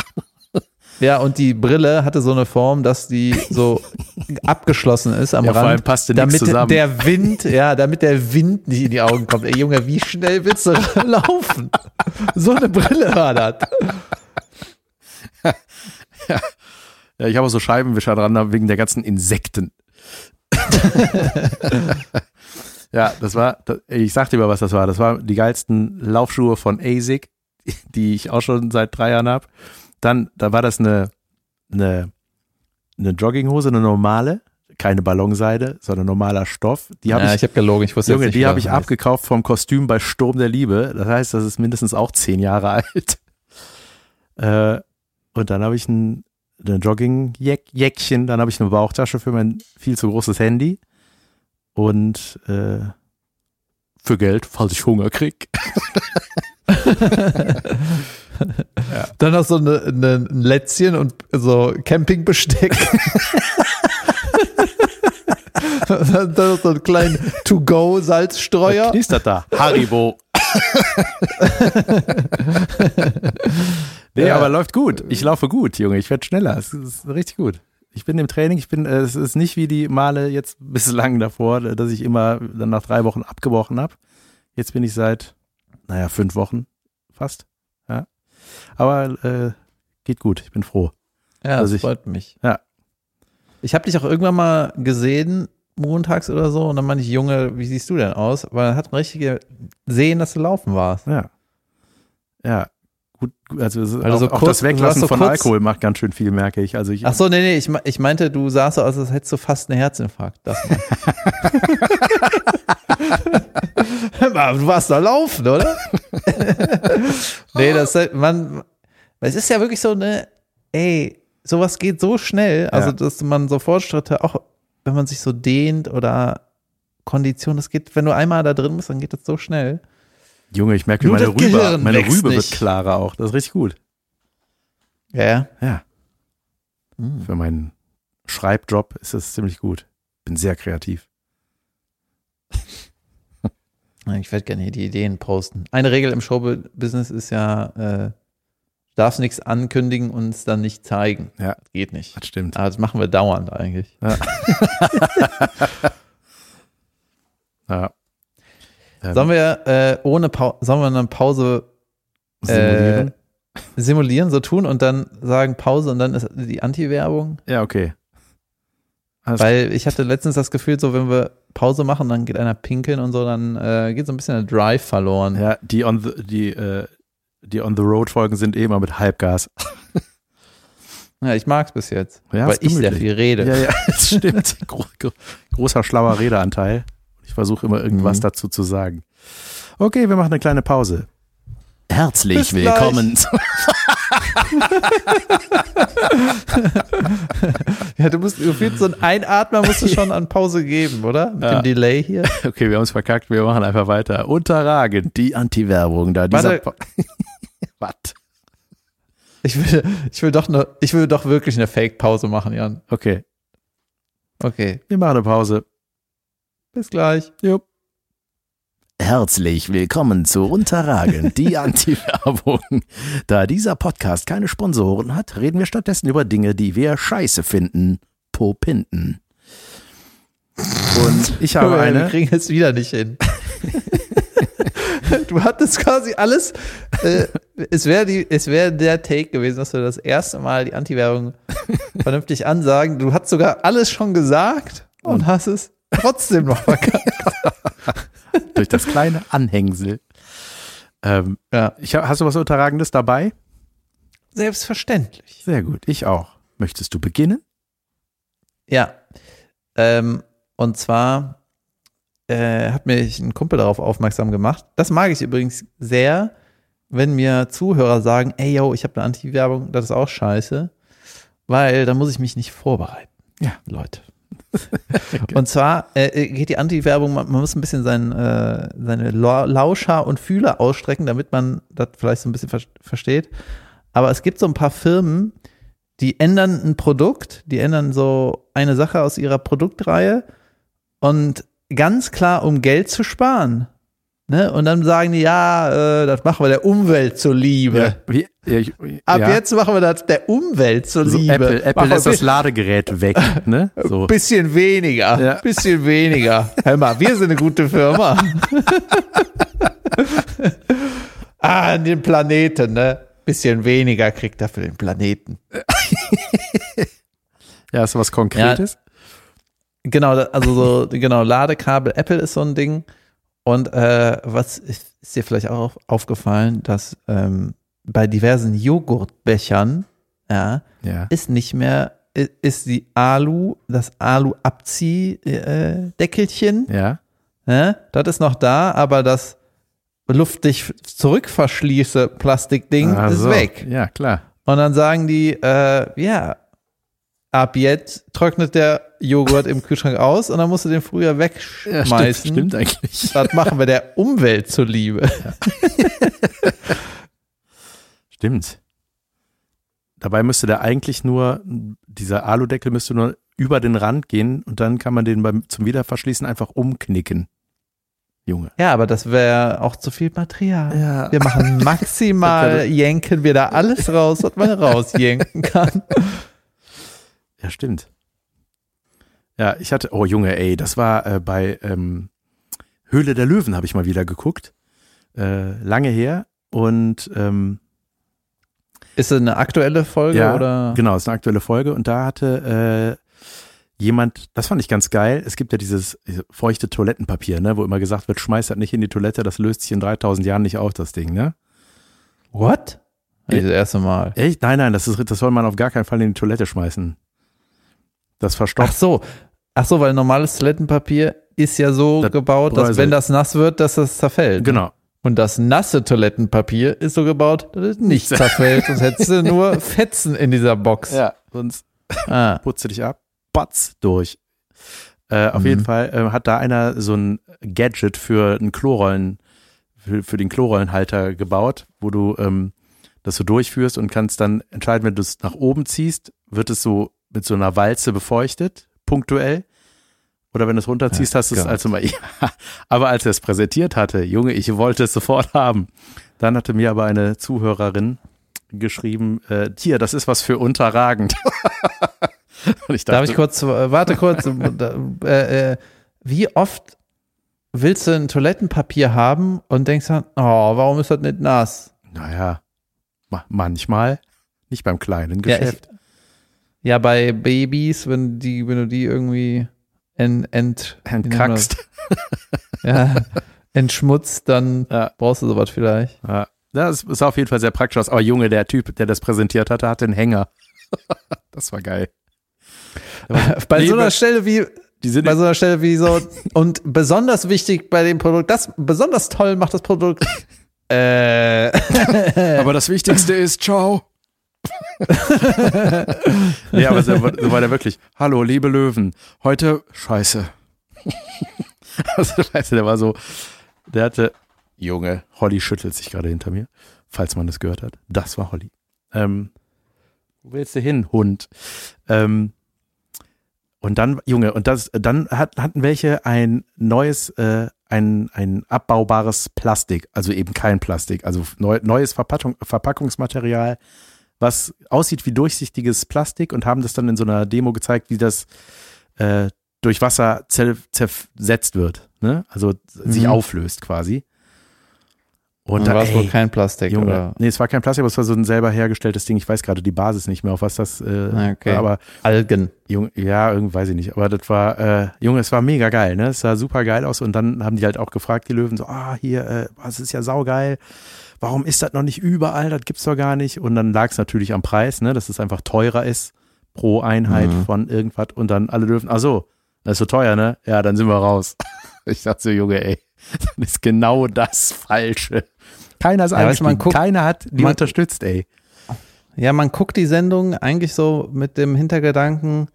Ja, und die Brille hatte so eine Form, dass die so abgeschlossen ist am Ja, vor Rand. allem passte nichts damit zusammen. der Wind, ja, damit der Wind nicht in die Augen kommt. Ey Junge, wie schnell willst du laufen? So eine Brille war das. Ja, ich habe auch so Scheibenwischer dran wegen der ganzen Insekten. ja, das war, ich sag dir mal, was das war. Das waren die geilsten Laufschuhe von ASIC, die ich auch schon seit drei Jahren habe. Dann, da war das eine, eine, eine Jogginghose, eine normale, keine Ballonseide, sondern normaler Stoff. Die habe ja, ich, ich habe gelogen, ich wusste Junge, nicht, die habe ich heißt. abgekauft vom Kostüm bei Sturm der Liebe. Das heißt, das ist mindestens auch zehn Jahre alt. Äh, und dann habe ich ein, ein Jogging-Jäckchen, dann habe ich eine Bauchtasche für mein viel zu großes Handy und äh, für Geld, falls ich Hunger krieg. Dann noch so eine, eine, ein Lätzchen und so Campingbesteck. dann noch so einen kleinen To-Go-Salzstreuer. Knistert da? Haribo. nee, Ja. aber läuft gut. Ich laufe gut, Junge. Ich werde schneller. Es ist richtig gut. Ich bin im Training. Ich bin, äh, es ist nicht wie die Male jetzt bislang davor, dass ich immer dann nach drei Wochen abgebrochen habe. Jetzt bin ich seit, naja, fünf Wochen fast. Aber äh, geht gut. Ich bin froh. Ja, das ich- freut mich. Ja. Ich habe dich auch irgendwann mal gesehen, montags oder so, und dann meinte ich, Junge, wie siehst du denn aus? Weil er hat ein richtige sehen, dass du laufen warst. Ja. Ja. Gut, also ist du auch, so auch das Weglassen so von kurz- Alkohol macht ganz schön viel, merke ich. Also ich, Ach so, nee, nee, ich, ich meinte, du sahst so aus, als hättest du fast einen Herzinfarkt. Das du warst da laufen, oder? nee, das man, es ist ja wirklich so eine, ey, sowas geht so schnell, also Ja. dass man so Fortschritte, auch wenn man sich so dehnt oder Kondition, das geht, wenn du einmal da drin bist, dann geht das so schnell. Junge, ich merke, wie meine Rübe, meine Rübe wird nicht. klarer auch. Das ist richtig gut. Ja, ja. Ja. Hm. Für meinen Schreibjob ist das ziemlich gut. Bin sehr kreativ. Ich werde gerne hier die Ideen posten. Eine Regel im Showbusiness ist ja, äh, du darfst nichts ankündigen und es dann nicht zeigen. Ja. Das geht nicht. Das stimmt. Aber das machen wir dauernd eigentlich. Ja. Ähm, Sollen wir äh, ohne Pause, sollen wir eine Pause simulieren? äh, simulieren, so tun und dann sagen Pause und dann ist die Anti-Werbung? ja, okay. Alles Weil ich hatte letztens das Gefühl, so wenn wir Pause machen, dann geht einer pinkeln und so, dann äh, geht so ein bisschen der Drive verloren. Ja, die on the, die, äh, die on the road Folgen sind eh immer mit Halbgas. Ja, ich mag's bis jetzt, Ja, weil ich sehr viel rede. Ja, ja, das stimmt. Gro gro großer schlauer Redeanteil. Versuche immer irgendwas Mhm. dazu zu sagen. Okay, wir machen eine kleine Pause. Herzlich Bis willkommen. Ja, du musst gefühlt so ein Einatmer musst du schon an Pause geben, oder? Mit Ja. dem Delay hier. Okay, wir haben es verkackt. Wir machen einfach weiter. Unterragend die Anti-Werbung da. Dieser Was? Ich will, ich will doch ne, ich will doch wirklich eine Fake-Pause machen, Jan. Okay, Okay, wir machen eine Pause. Bis gleich. Jupp. Herzlich willkommen zu Unterragend, die Anti-Werbung. Da dieser Podcast keine Sponsoren hat, reden wir stattdessen über Dinge, die wir scheiße finden. Popinten. Und ich habe Wir eine. kriegen es wieder nicht hin. du hattest quasi alles. Äh, es wäre wäre der Take gewesen, dass wir das erste Mal die Anti-Werbung vernünftig ansagen. Du hast sogar alles schon gesagt und hast es trotzdem noch verkackt. durch das kleine Anhängsel. Ähm, Ja, ich hab, hast du was Unterragendes dabei? selbstverständlich. Sehr gut, ich auch. Möchtest du beginnen? Ja. Ähm, und zwar äh, hat mich ein Kumpel darauf aufmerksam gemacht. Das mag ich übrigens sehr, wenn mir Zuhörer sagen, ey yo, ich habe eine Anti-Werbung, das ist auch scheiße, weil dann muss ich mich nicht vorbereiten. Ja. Leute. Und zwar äh, geht die Anti-Werbung, man, man muss ein bisschen sein, äh, seine La- Lauscher und Fühler ausstrecken, damit man das vielleicht so ein bisschen ver versteht. Aber es gibt so ein paar Firmen, die ändern ein Produkt, die ändern so eine Sache aus ihrer Produktreihe und ganz klar, um Geld zu sparen. Ne? Und dann sagen die, ja, äh, das machen wir der Umwelt zuliebe. Ja, ja, ich, Ab ja. jetzt machen wir das der Umwelt so zuliebe. Apple, Apple wir lässt das Ladegerät weg, ne? So. Bisschen weniger, Ja. bisschen weniger. Hör mal, wir sind eine gute Firma. ah, an den Planeten, ne? Bisschen weniger kriegt er für den Planeten. Ja, ist was Konkretes? Genau, also so, genau, Ladekabel, Apple ist so ein Ding. Und äh, was ist, ist dir vielleicht auch auf- aufgefallen, dass ähm, bei diversen Joghurtbechern, ja, Ja. ist nicht mehr, ist die Alu, das Alu-Abziehdeckelchen, Ja. Ne? Das ist noch da, aber das luftig zurückverschließe Plastikding Ah, ist weg. Ja, klar. Und dann sagen die, äh, ja, ab jetzt trocknet der Joghurt im Kühlschrank aus und dann musst du den früher Ja, wegschmeißen. stimmt, stimmt eigentlich. Das machen wir der Umwelt zuliebe. Stimmt. Dabei müsste der eigentlich nur, dieser Aludeckel müsste nur über den Rand gehen und dann kann man den beim, zum Wiederverschließen einfach umknicken. Junge. Ja, aber das wäre auch zu viel Material. Ja. Wir machen maximal, jenken wir da alles raus, was man rausjenken kann. Ja, stimmt. Ja, ich hatte, oh Junge, ey, das war äh, bei ähm, Höhle der Löwen, habe ich mal wieder geguckt. Äh, lange her. Und ähm, Ist es eine aktuelle Folge Ja, oder? Genau, ist eine aktuelle Folge und da hatte äh, jemand, das fand ich ganz geil, es gibt ja dieses diese feuchte Toilettenpapier, ne, wo immer gesagt wird, schmeiß das nicht in die Toilette, das löst sich in 3000 Jahren nicht auf, das Ding, ne? What? Das erste Mal. Echt? Nein, nein, das, ist, das soll man auf gar keinen Fall in die Toilette schmeißen. Das Ach verstopft. so. Ach so, weil normales Toilettenpapier ist ja so Das- gebaut, dass wenn das nass wird, dass das zerfällt. Genau. Und das nasse Toilettenpapier ist so gebaut, dass es nicht zerfällt. Sonst hättest du nur Fetzen in dieser Box. Ja, sonst Ah. putzt du dich ab, batz, durch. Äh, auf Mhm. jeden Fall äh, hat da einer so ein Gadget für einen Klorollen, für, für den Klorollenhalter gebaut, wo du ähm, das so durchführst und kannst dann entscheiden, wenn du es nach oben ziehst, wird es so mit so einer Walze befeuchtet, punktuell. Oder wenn du es runterziehst, Ach hast du es also mal, ja, aber als er es präsentiert hatte, Junge, ich wollte es sofort haben. Dann hatte mir aber eine Zuhörerin geschrieben, äh, hier, das ist was für unterragend. und ich dachte, Darf ich kurz, äh, warte kurz, äh, äh, wie oft willst du ein Toilettenpapier haben und denkst dann, oh, warum ist das nicht nass? Naja, ma manchmal, nicht beim kleinen Ja, Geschäft. ja, bei Babys, wenn die, wenn du die irgendwie ent, ent? Entkackst. ja, entschmutzt, dann Ja. brauchst du sowas vielleicht. Ja, das ist auf jeden Fall sehr praktisch aus. Aber Junge, der Typ, der das präsentiert hatte, hatte einen Hänger. das war geil. Bei Nee, so einer Stelle wie, bei so einer Stelle wie so, und besonders wichtig bei dem Produkt, das besonders toll macht das Produkt. äh, aber das Wichtigste ist, ciao. nee, aber so, so war der wirklich. Hallo, liebe Löwen. Heute Scheiße. also, weißt der war so, der hatte, Junge, Holly schüttelt sich gerade hinter mir, falls man es gehört hat. Das war Holly. Ähm, wo willst du hin, Hund? Ähm, und dann, Junge, und das, dann hat, hatten welche ein neues, äh, ein, ein abbaubares Plastik, also eben kein Plastik, also neu, neues Verpackung, Verpackungsmaterial, was aussieht wie durchsichtiges Plastik und haben das dann in so einer Demo gezeigt, wie das äh, durch Wasser zer zersetzt wird, ne? Also sich Mhm. auflöst quasi. Und Und da, war es wohl kein Plastik, Junge, oder? nee, es war kein Plastik, aber es war so ein selber hergestelltes Ding. Ich weiß gerade die Basis nicht mehr, auf was das, äh, Ah, okay. war, aber Algen. Junge, ja, irgendwie weiß ich nicht, aber das war, äh, Junge, es war mega geil, ne? Es sah super geil aus und dann haben die halt auch gefragt, die Löwen, so, ah, hier, äh, das ist ja saugeil. Warum ist das noch nicht überall? Das gibt's doch gar nicht. Und dann lag es natürlich am Preis, ne, dass es einfach teurer ist pro Einheit Mhm. von irgendwas und dann alle dürfen, ach so, das ist so teuer, ne? Ja, dann sind wir raus. Ich dachte so, Junge, ey, das ist genau das Falsche. Keiner ist Ja, man guckt- keiner hat die man- unterstützt, ey. Ja, man guckt die Sendung eigentlich so mit dem Hintergedanken,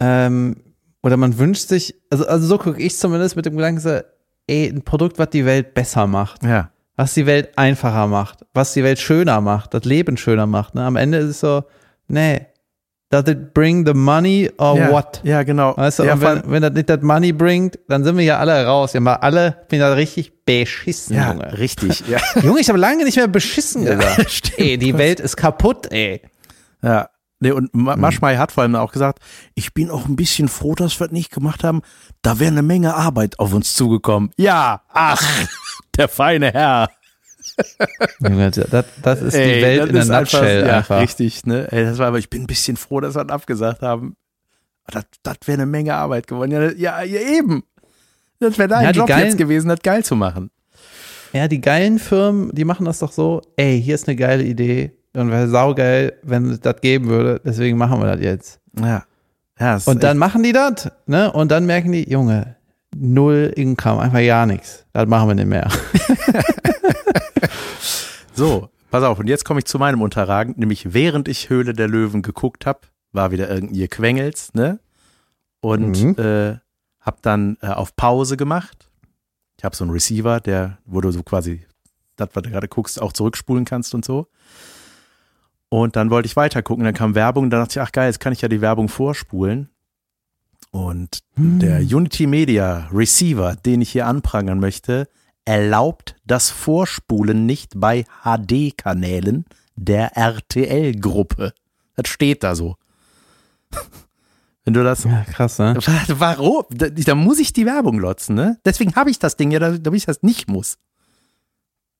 ähm, oder man wünscht sich, also, also so gucke ich zumindest mit dem Gedanken, so, ey, ein Produkt, was die Welt besser macht, Ja. Was die Welt einfacher macht, was die Welt schöner macht, das Leben schöner macht. Ne? Am Ende ist es so, nee, does it bring the money or ja, what? Ja, genau. Weißt du, ja, wenn, wenn das nicht das Money bringt, dann sind wir ja alle raus. Wir haben alle, bin da richtig beschissen, ja, Junge. richtig. Ja. Junge, ich habe lange nicht mehr beschissen gesagt. stimmt. Ey, die Welt ist kaputt, ey. Ja. Nee, und Ma- Maschmei hat vor allem auch gesagt, ich bin auch ein bisschen froh, dass wir das nicht gemacht haben. Da wäre eine Menge Arbeit auf uns zugekommen. Ja, ach, der feine Herr. Das, das ist Ey, die Welt in der Nutshell ja, einfach. Richtig, ne? Ey, das war aber, ich bin ein bisschen froh, dass wir das abgesagt haben. Das, das wäre eine Menge Arbeit geworden. Ja, ja, ja eben. Das wäre dein Ja, Job geilen- jetzt gewesen, das geil zu machen. Ja, die geilen Firmen, die machen das doch so, ey, hier ist eine geile Idee und wäre saugeil, wenn es das geben würde, deswegen machen wir das jetzt. Ja. Ja, das Und dann machen die das, ne? Und dann merken die, Junge, null Income, einfach gar nichts. Das machen wir nicht mehr. So, pass auf, und jetzt komme ich zu meinem Unterragen, nämlich während ich Höhle der Löwen geguckt habe, war wieder irgendwie Quengels, ne? Und Mhm. äh, hab dann äh, auf Pause gemacht. Ich habe so einen Receiver, der, wo du so quasi das, was du gerade guckst, auch zurückspulen kannst und so. Und dann wollte ich weiter gucken, dann kam Werbung, dann dachte ich, ach geil, jetzt kann ich ja die Werbung vorspulen. Und der Unity Media Receiver, den ich hier anprangern möchte, erlaubt das Vorspulen nicht bei HD-Kanälen der RTL-Gruppe. Das steht da so. Wenn du das. Ja, krass, ne? Warum? Da, da muss ich die Werbung lotzen, ne? Deswegen habe ich das Ding ja, damit ich das nicht muss.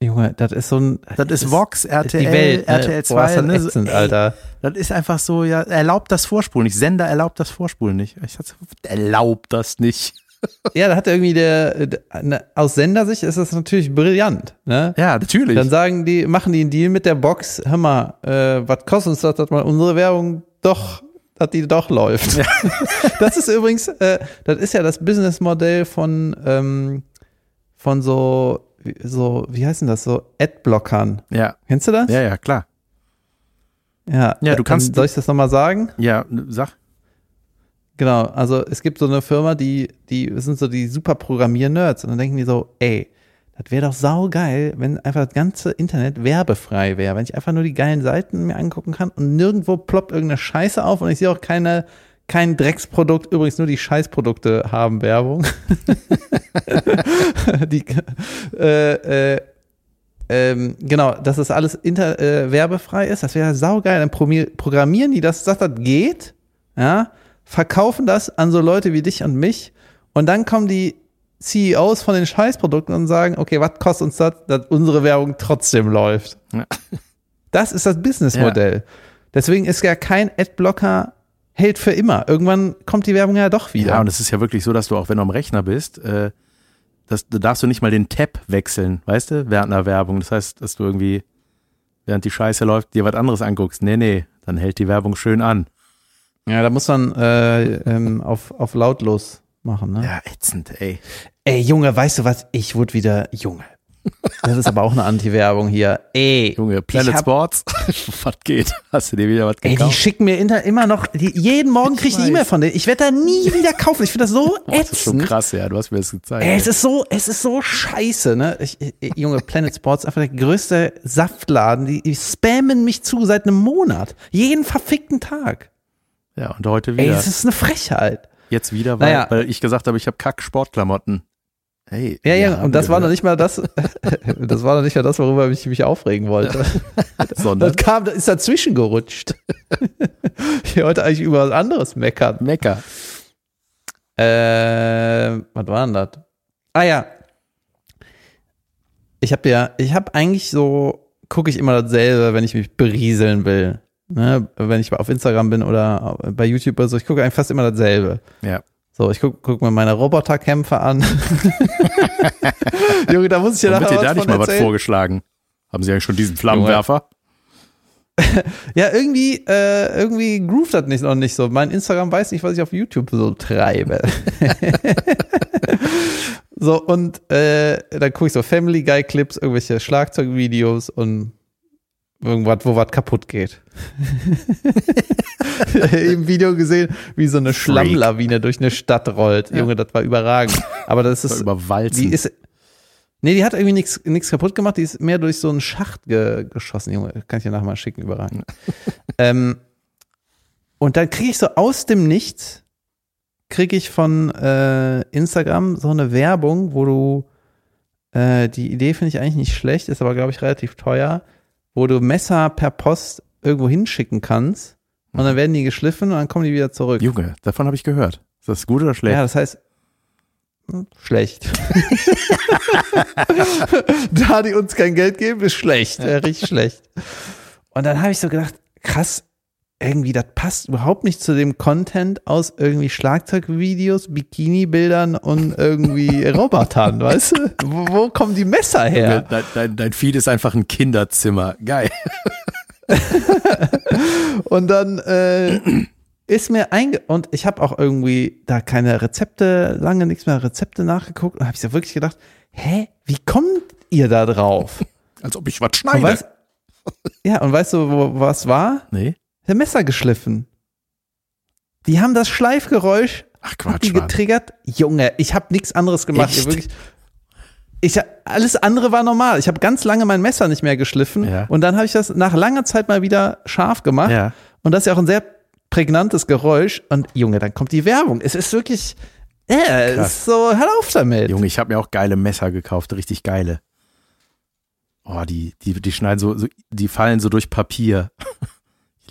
Junge, das ist so ein. Das ist Vox, RTL, die Welt, ne? RTL Boah, ist 2. das Ne? ätzend, Ey, Alter. Das ist einfach so, ja, erlaubt das Vorspulen nicht. Sender erlaubt das Vorspulen nicht. Ich dachte, erlaubt das nicht. Ja, da hat irgendwie der, der ne, aus Sendersicht ist das natürlich brillant, ne? Ja, natürlich. Dann sagen die, machen die einen Deal mit der Box, hör mal, äh, was kostet uns das, dass mal unsere Werbung doch, dass die doch läuft. das ist übrigens, äh, das ist ja das Businessmodell von, ähm, von so, so, wie heißen das, so Adblockern. ja, Kennst du das? ja, ja, klar. Ja, Ja, du äh, kannst- Soll ich das nochmal sagen? Ja, sag. Genau, also es gibt so eine Firma, die, die sind so die super Programmier-Nerds und dann denken die so, ey, das wäre doch saugeil, wenn einfach das ganze Internet werbefrei wäre, wenn ich einfach nur die geilen Seiten mir angucken kann und nirgendwo ploppt irgendeine Scheiße auf und ich sehe auch keine, kein Drecksprodukt, übrigens nur die Scheißprodukte haben Werbung. die, äh, äh, ähm, genau, dass das alles inter, äh, werbefrei ist, das wäre saugeil. Dann programmieren die das, dass das geht, ja, verkaufen das an so Leute wie dich und mich und dann kommen die CEOs von den Scheißprodukten und sagen, okay, was kostet uns das, dass unsere Werbung trotzdem läuft? Ja. Das ist das Businessmodell. Deswegen ist ja kein Adblocker hält für immer. Irgendwann kommt die Werbung ja doch wieder. Ja, und es ist ja wirklich so, dass du auch, wenn du am Rechner bist, äh, das, da darfst du nicht mal den Tab wechseln, weißt du, während einer Werbung. Das heißt, dass du irgendwie, während die Scheiße läuft, dir was anderes anguckst. Nee, nee, dann hält die Werbung schön an. Ja, da muss man äh, ähm, auf, auf lautlos machen. Ne? Ja, ätzend, ey. Ey, Junge, weißt du was? Ich wurde wieder Junge. Das ist aber auch eine Anti-Werbung hier. Ey, Junge, Planet hab- Sports, was geht? Hast du dir wieder was Ey, die gekauft? schicken mir immer noch, die, jeden Morgen kriege ich eine. E-Mail von denen. Ich werde da nie wieder kaufen. Ich finde das so Boah, das ist schon ätzend. krass, ja, du hast mir das gezeigt. Ey, es ist so, es ist so scheiße, ne? Ich, ich, Junge, Planet Sports einfach der größte Saftladen. Die, die spammen mich zu seit einem Monat. Jeden verfickten Tag. ja, und heute Ey, wieder. es ist eine Frechheit. Jetzt wieder, weil, Naja. weil ich gesagt habe, ich habe Kack-Sportklamotten. Hey, Ja, ja, und das war noch nicht mal das, das war noch nicht mal das, worüber ich mich aufregen wollte. Sondern Das kam, das ist dazwischen gerutscht. Ich wollte eigentlich über was anderes meckern. Mecker. Äh, was war denn das? Ah ja. Ich habe ja, ich habe eigentlich so, gucke ich immer dasselbe, wenn ich mich berieseln will. Ne? Wenn ich auf Instagram bin oder bei YouTube oder so, ich gucke eigentlich fast immer dasselbe. Ja. So, ich gucke guck mir meine Roboterkämpfe an. Junge, da muss ich ja Warum wird nachher dir da was nicht mal was erzählen. vorgeschlagen? Haben sie eigentlich schon diesen Flammenwerfer? ja, irgendwie, äh, irgendwie groovt das nicht, noch nicht so. Mein Instagram weiß nicht, was ich auf YouTube so treibe. so, und äh, dann gucke ich so Family Guy Clips, irgendwelche Schlagzeugvideos und irgendwas, wo was kaputt geht. Im Video gesehen, wie so eine Schlammlawine durch eine Stadt rollt. Junge, das war überragend. Aber das ist, Überwalzen. die ist, nee, die hat irgendwie nichts nichts kaputt gemacht, die ist mehr durch so einen Schacht ge geschossen. Junge, kann ich dir nachher mal schicken, überragend. ähm, und dann kriege ich so aus dem Nichts, kriege ich von äh, Instagram so eine Werbung, wo du, äh, die Idee finde ich eigentlich nicht schlecht, ist aber, glaube ich, relativ teuer, wo du Messer per Post irgendwo hinschicken kannst und dann werden die geschliffen und dann kommen die wieder zurück. Junge, davon habe ich gehört. Ist das gut oder schlecht? Ja, das heißt, hm, schlecht. da die uns kein Geld geben, ist schlecht. Ja, richtig schlecht. Und dann habe ich so gedacht, krass, irgendwie, das passt überhaupt nicht zu dem Content aus irgendwie Schlagzeugvideos, Bikini-Bildern und irgendwie Robotern, weißt du? Wo, wo kommen die Messer her? Dein, dein, dein Feed ist einfach ein Kinderzimmer. Geil. Und dann äh, ist mir einge und ich habe auch irgendwie da keine Rezepte, lange nichts mehr Rezepte nachgeguckt und habe ich so wirklich gedacht, hä, wie kommt ihr da drauf? Als ob ich was Und schneide. weißt, ja, und weißt du, wo, was war? nee? Der Messer geschliffen. Die haben das Schleifgeräusch Ach Quatsch, getriggert. Junge, ich habe nichts anderes gemacht. Wirklich, ich, alles andere war normal. Ich habe ganz lange mein Messer nicht mehr geschliffen Ja. und dann habe ich das nach langer Zeit mal wieder scharf gemacht. Ja. Und das ist ja auch ein sehr prägnantes Geräusch. Und Junge, dann kommt die Werbung. Es ist wirklich, äh, ist so, hör auf damit. Junge, ich habe mir auch geile Messer gekauft, richtig geile. Oh, die, die, die schneiden so, so, die fallen so durch Papier.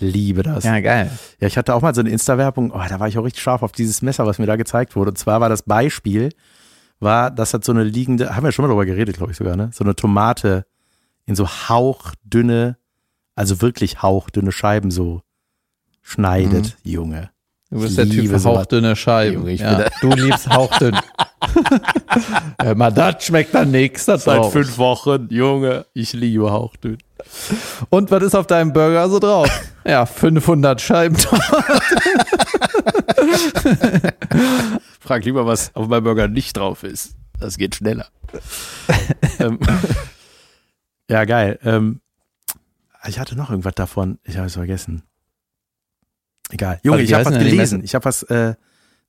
Ich liebe das. Ja. Ja, geil. ich hatte auch mal so eine Insta-Werbung, oh, da war ich auch richtig scharf auf dieses Messer, was mir da gezeigt wurde. Und zwar war das Beispiel, war, das hat so eine liegende, haben wir schon mal drüber geredet, glaube ich sogar, ne? So eine Tomate in so hauchdünne, also wirklich hauchdünne Scheiben so schneidet, Junge. Du bist Ich der Typ für hauchdünne Scheiben. Junge, ich ja, bin du liebst hauchdünn. Hör mal, das schmeckt dann nichts. Das Seit drauf. fünf Wochen, Junge, ich liebe hauchdünn. Und was ist auf deinem Burger so drauf? ja, 500 Scheiben. Frag lieber, was auf meinem Burger nicht drauf ist. Das geht schneller. ähm, ja, geil. Ähm, ich hatte noch irgendwas davon. Ich habe es vergessen. Egal. Junge, ich habe was gelesen. Ich habe was, äh,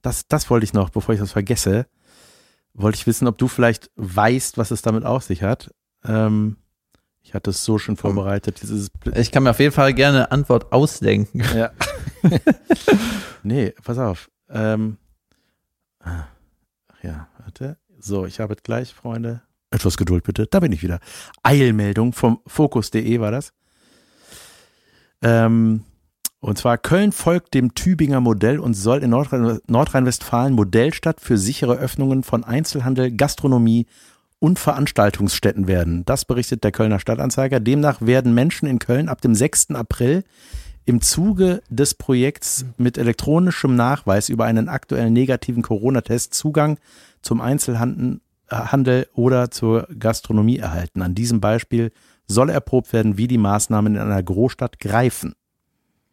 das, das wollte ich noch, bevor ich das vergesse. Wollte ich wissen, ob du vielleicht weißt, was es damit auf sich hat. Ähm, ich hatte es so schon vorbereitet. Dieses, Ich kann mir auf jeden Fall gerne eine Antwort ausdenken. ja. nee, pass auf. Ähm, ach ja, warte. So, ich habe es gleich, Freunde. Etwas Geduld bitte. Da bin ich wieder. Eilmeldung vom Fokus.de war das. Ähm, und zwar Köln folgt dem Tübinger Modell und soll in Nordrhein- Nordrhein-Westfalen Modellstadt für sichere Öffnungen von Einzelhandel, Gastronomie und Veranstaltungsstätten werden. Das berichtet der Kölner Stadtanzeiger. Demnach werden Menschen in Köln ab dem 6. April im Zuge des Projekts mit elektronischem Nachweis über einen aktuellen negativen Corona-Test Zugang zum Einzelhandel äh, oder zur Gastronomie erhalten. An diesem Beispiel soll erprobt werden, wie die Maßnahmen in einer Großstadt greifen.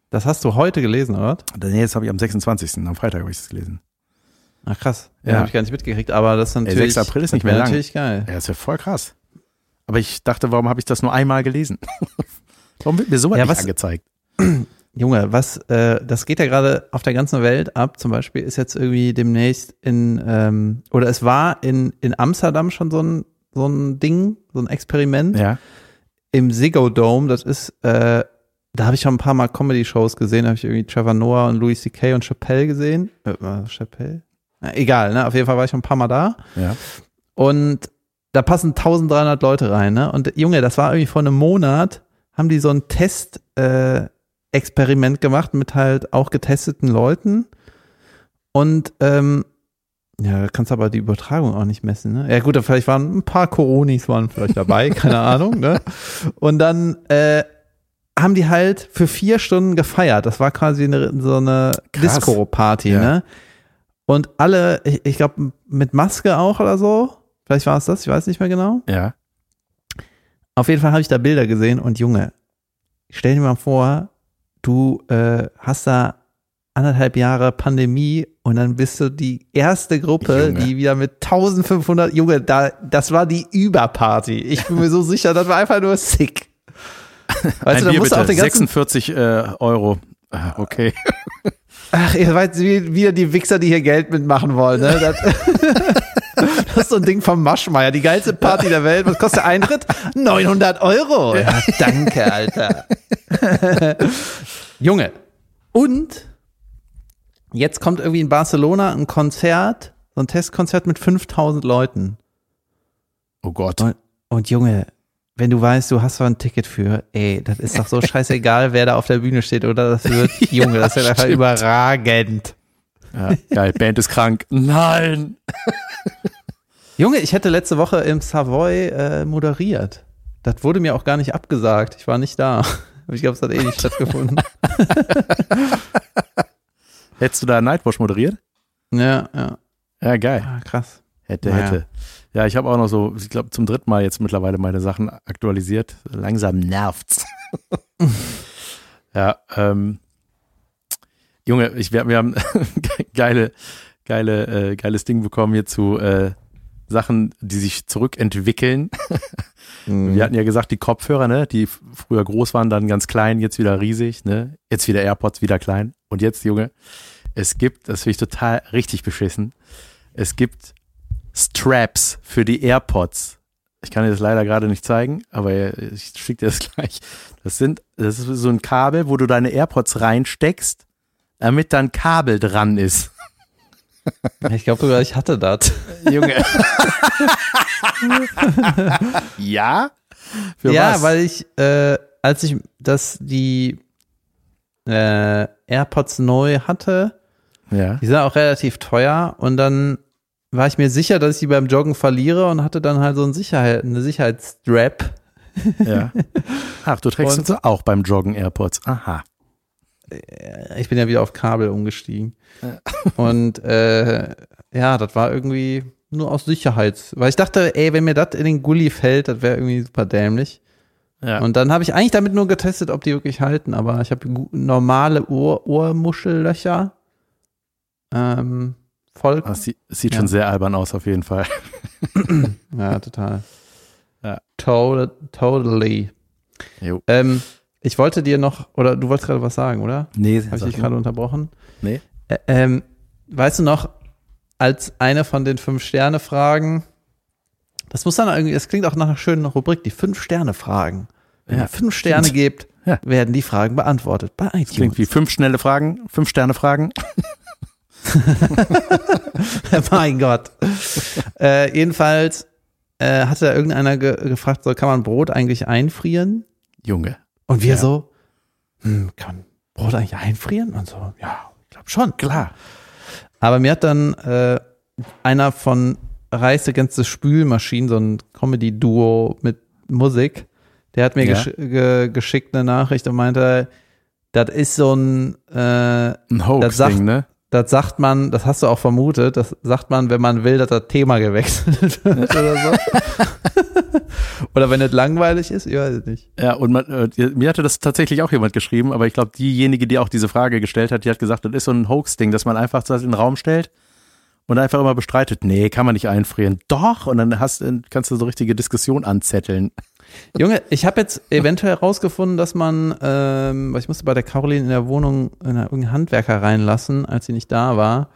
Das hast du heute gelesen, oder? Nee, das habe ich am 26. Am Freitag habe ich das gelesen. Ach krass. Ja, Ja. habe ich gar nicht mitgekriegt, aber das ist Ey, natürlich. 6. April ist nicht mehr lang. natürlich geil. Ja, das wäre voll krass. Aber ich dachte, warum habe ich das nur einmal gelesen? warum wird mir sowas Ja, nicht was- angezeigt? Junge, was, äh, das geht ja gerade auf der ganzen Welt ab. Zum Beispiel ist jetzt irgendwie demnächst in, ähm, oder es war in, in Amsterdam schon so ein, so ein Ding, so ein Experiment. Ja. Im Ziggo Dome, das ist, äh, da habe ich schon ein paar Mal Comedy-Shows gesehen, da habe ich irgendwie Trevor Noah und Louis C.K. und Chappelle gesehen. Äh, Chappelle? Na, egal, ne? Auf jeden Fall war ich schon ein paar Mal da. Ja. Und da passen 1300 Leute rein, ne? Und Junge, das war irgendwie vor einem Monat, haben die so ein Test, äh, Experiment gemacht mit halt auch getesteten Leuten. Und ähm, ja, da kannst du aber die Übertragung auch nicht messen, ne? Ja, gut, vielleicht waren ein paar Coronis waren vielleicht dabei, keine Ahnung, ne? Und dann äh, haben die halt für vier Stunden gefeiert. Das war quasi eine, so eine. Disco-Party, Ja. ne? Und alle, ich, ich glaube, mit Maske auch oder so. Vielleicht war es das, ich weiß nicht mehr genau. Ja. Auf jeden Fall habe ich da Bilder gesehen und Junge, stell dir mal vor, du äh, hast da anderthalb Jahre Pandemie und dann bist du die erste Gruppe, Junge. die wieder mit 1500, Junge, da, das war die Überparty. Ich bin mir so sicher, das war einfach nur sick. Weißt du, da musst du auch den ganzen, 46 äh, Euro. Ah, Okay. ach, ihr wie, wieder die Wichser, die hier Geld mitmachen wollen, ne? Das, das ist so ein Ding vom Maschmeier, die geilste Party der Welt. Was kostet der Eintritt? 900 Euro. Ja, danke, Alter. Junge. Und jetzt kommt irgendwie in Barcelona ein Konzert, so ein Testkonzert mit 5000 Leuten. Oh Gott. Und, und Junge, wenn du weißt, du hast da ein Ticket für, ey, das ist doch so scheißegal, wer da auf der Bühne steht oder das wird, Junge, das ist ja einfach überragend. Ja, geil. Band ist krank. Nein. Junge, ich hätte letzte Woche im Savoy äh, moderiert. Das wurde mir auch gar nicht abgesagt. Ich war nicht da. Aber ich glaube, es hat eh nicht stattgefunden. Hättest du da Nightwatch moderiert? Ja, ja. Ja, geil. Ah, krass. Hätte, Naja. hätte. Ja, ich habe auch noch so, ich glaube, zum dritten Mal jetzt mittlerweile meine Sachen aktualisiert. Langsam nervt's. ja, ähm, Junge, ich, wir, wir haben geile, geile, äh, geiles Ding bekommen hier zu äh, Sachen, die sich zurückentwickeln. Mhm. Wir hatten ja gesagt, die Kopfhörer, ne, die früher groß waren, dann ganz klein, jetzt wieder riesig, ne? Jetzt wieder AirPods, wieder klein. Und jetzt, Junge, es gibt, das finde ich total richtig beschissen, es gibt Straps für die AirPods. Ich kann dir das leider gerade nicht zeigen, aber ich schicke dir das gleich. Das sind, das ist so ein Kabel, wo du deine AirPods reinsteckst, damit dann Kabel dran ist. Ich glaube sogar, ich hatte das. Junge. ja? Für ja, was? weil ich, äh, als ich das, die äh, AirPods neu hatte, ja. die sind auch relativ teuer und dann war ich mir sicher, dass ich die beim Joggen verliere und hatte dann halt so ein Sicherheit, eine Sicherheitsstrap. Ja. Ach, du trägst Und- uns auch beim Joggen AirPods. Aha. Ich bin ja wieder auf Kabel umgestiegen. Und äh, ja, das war irgendwie nur aus Sicherheits. Weil ich dachte, ey, wenn mir das in den Gully fällt, das wäre irgendwie super dämlich. Ja. Und dann habe ich eigentlich damit nur getestet, ob die wirklich halten, aber ich habe normale Ohr Ohrmuschellöcher. Ähm, voll. das sieht, sieht Ja. schon sehr albern aus, auf jeden Fall. Ja, total. Ja. Total, totally. Ähm, ich wollte dir noch, oder du wolltest gerade was sagen, oder? Nee, Habe ich dich gerade unterbrochen? Nee. Ä- ähm, weißt du noch, als eine von den Fünf-Sterne-Fragen, das muss dann irgendwie, das klingt auch nach einer schönen Rubrik, die Fünf-Sterne-Fragen. Wenn Ja, ihr fünf Sterne gebt, Ja. werden die Fragen beantwortet bei iTunes. Klingt wie fünf schnelle Fragen, fünf Sterne Fragen. mein Gott. äh, jedenfalls äh, hatte da irgendeiner ge gefragt, so kann man Brot eigentlich einfrieren? Junge. Und wir Ja. so, hm, kann man Brot eigentlich einfrieren? Und so, ja, ich glaube schon, klar. Aber mir hat dann äh, einer von Reis Against the Spülmaschinen, so ein Comedy-Duo mit Musik, der hat mir Ja. gesch ge geschickt eine Nachricht und meinte, das ist so ein, äh, Ein Hoax-Ding, ne? Das sagt man, das hast du auch vermutet, das sagt man, wenn man will, dass das Thema gewechselt wird oder so. oder wenn es langweilig ist, ich weiß es nicht. Ja, und man, äh, mir hatte das tatsächlich auch jemand geschrieben, aber ich glaube, diejenige, die auch diese Frage gestellt hat, die hat gesagt, das ist so ein Hoax-Ding, dass man einfach das in den Raum stellt und einfach immer bestreitet, nee, kann man nicht einfrieren. Doch, und dann hast, kannst du so richtige Diskussion anzetteln. Junge, ich habe jetzt eventuell herausgefunden, dass man, ähm, weil ich musste bei der Caroline in der Wohnung in irgendeinen Handwerker reinlassen, als sie nicht da war.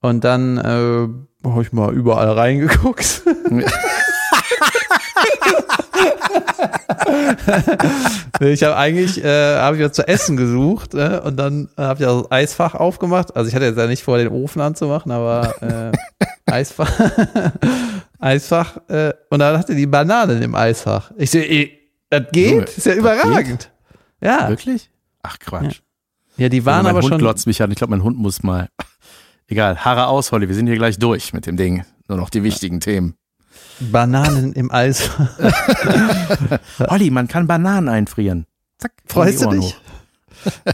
Und dann äh, habe ich mal überall reingeguckt. ich habe eigentlich äh, habe ich was zu essen gesucht äh, und dann habe ich das Eisfach aufgemacht. Also ich hatte jetzt ja nicht vor, den Ofen anzumachen, aber äh, Eisfach, Eisfach äh, und dann hatte die Bananen im Eisfach. Ich sehe, ey, das geht, Junge, ist ja überragend. Ja, Wirklich? Ach Quatsch. ja, die waren Also mein aber Hund schon. glotzt mich an. Ich glaube, mein Hund muss mal. Egal, Haare aus, Holly. Wir sind hier gleich durch mit dem Ding. Nur noch die wichtigen Themen. Bananen im Eisfach. Holly, man kann Bananen einfrieren. Zack. Freust du dich?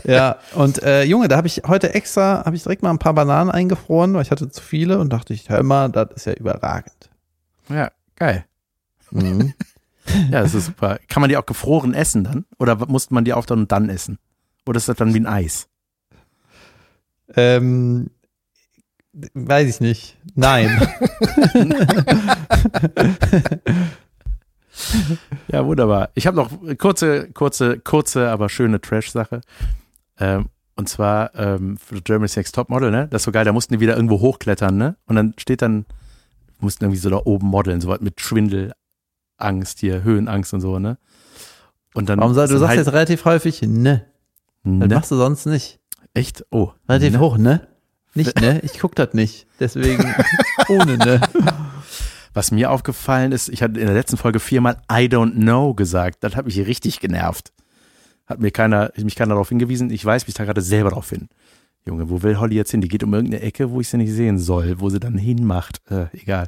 ja, und äh, Junge, da habe ich heute extra, habe ich direkt mal ein paar Bananen eingefroren, weil ich hatte zu viele und dachte ich, hör mal, das ist ja überragend. Ja, geil. Mhm. Ja, das ist super. Kann man die auch gefroren essen dann? Oder muss man die auch dann und dann essen? Oder ist das dann wie ein Eis? Ähm, weiß ich nicht. Nein. Ja, wunderbar. Ich habe noch kurze, kurze, kurze, aber schöne Trash-Sache. Ähm, und zwar ähm, für Germany's Next Topmodel, ne? Das ist so geil, da mussten die wieder irgendwo hochklettern, ne? Und dann steht dann, mussten irgendwie so da oben modeln, so was mit Schwindelangst hier, Höhenangst und so, ne? Und dann. Warum sagst du sagst halt- jetzt relativ häufig ne? Das ne? machst du sonst nicht. Echt? Oh. Relativ ne? hoch, ne? Nicht, ne? Ich guck das nicht. Deswegen ohne, ne? Was mir aufgefallen ist, ich hatte in der letzten Folge viermal I don't know gesagt. Das hat mich richtig genervt. Hat mir keiner, mich keiner darauf hingewiesen. Ich weiß mich da gerade selber drauf hin. Junge, wo will Holly jetzt hin? Die geht um irgendeine Ecke, wo ich sie nicht sehen soll, wo sie dann hinmacht. Äh, egal.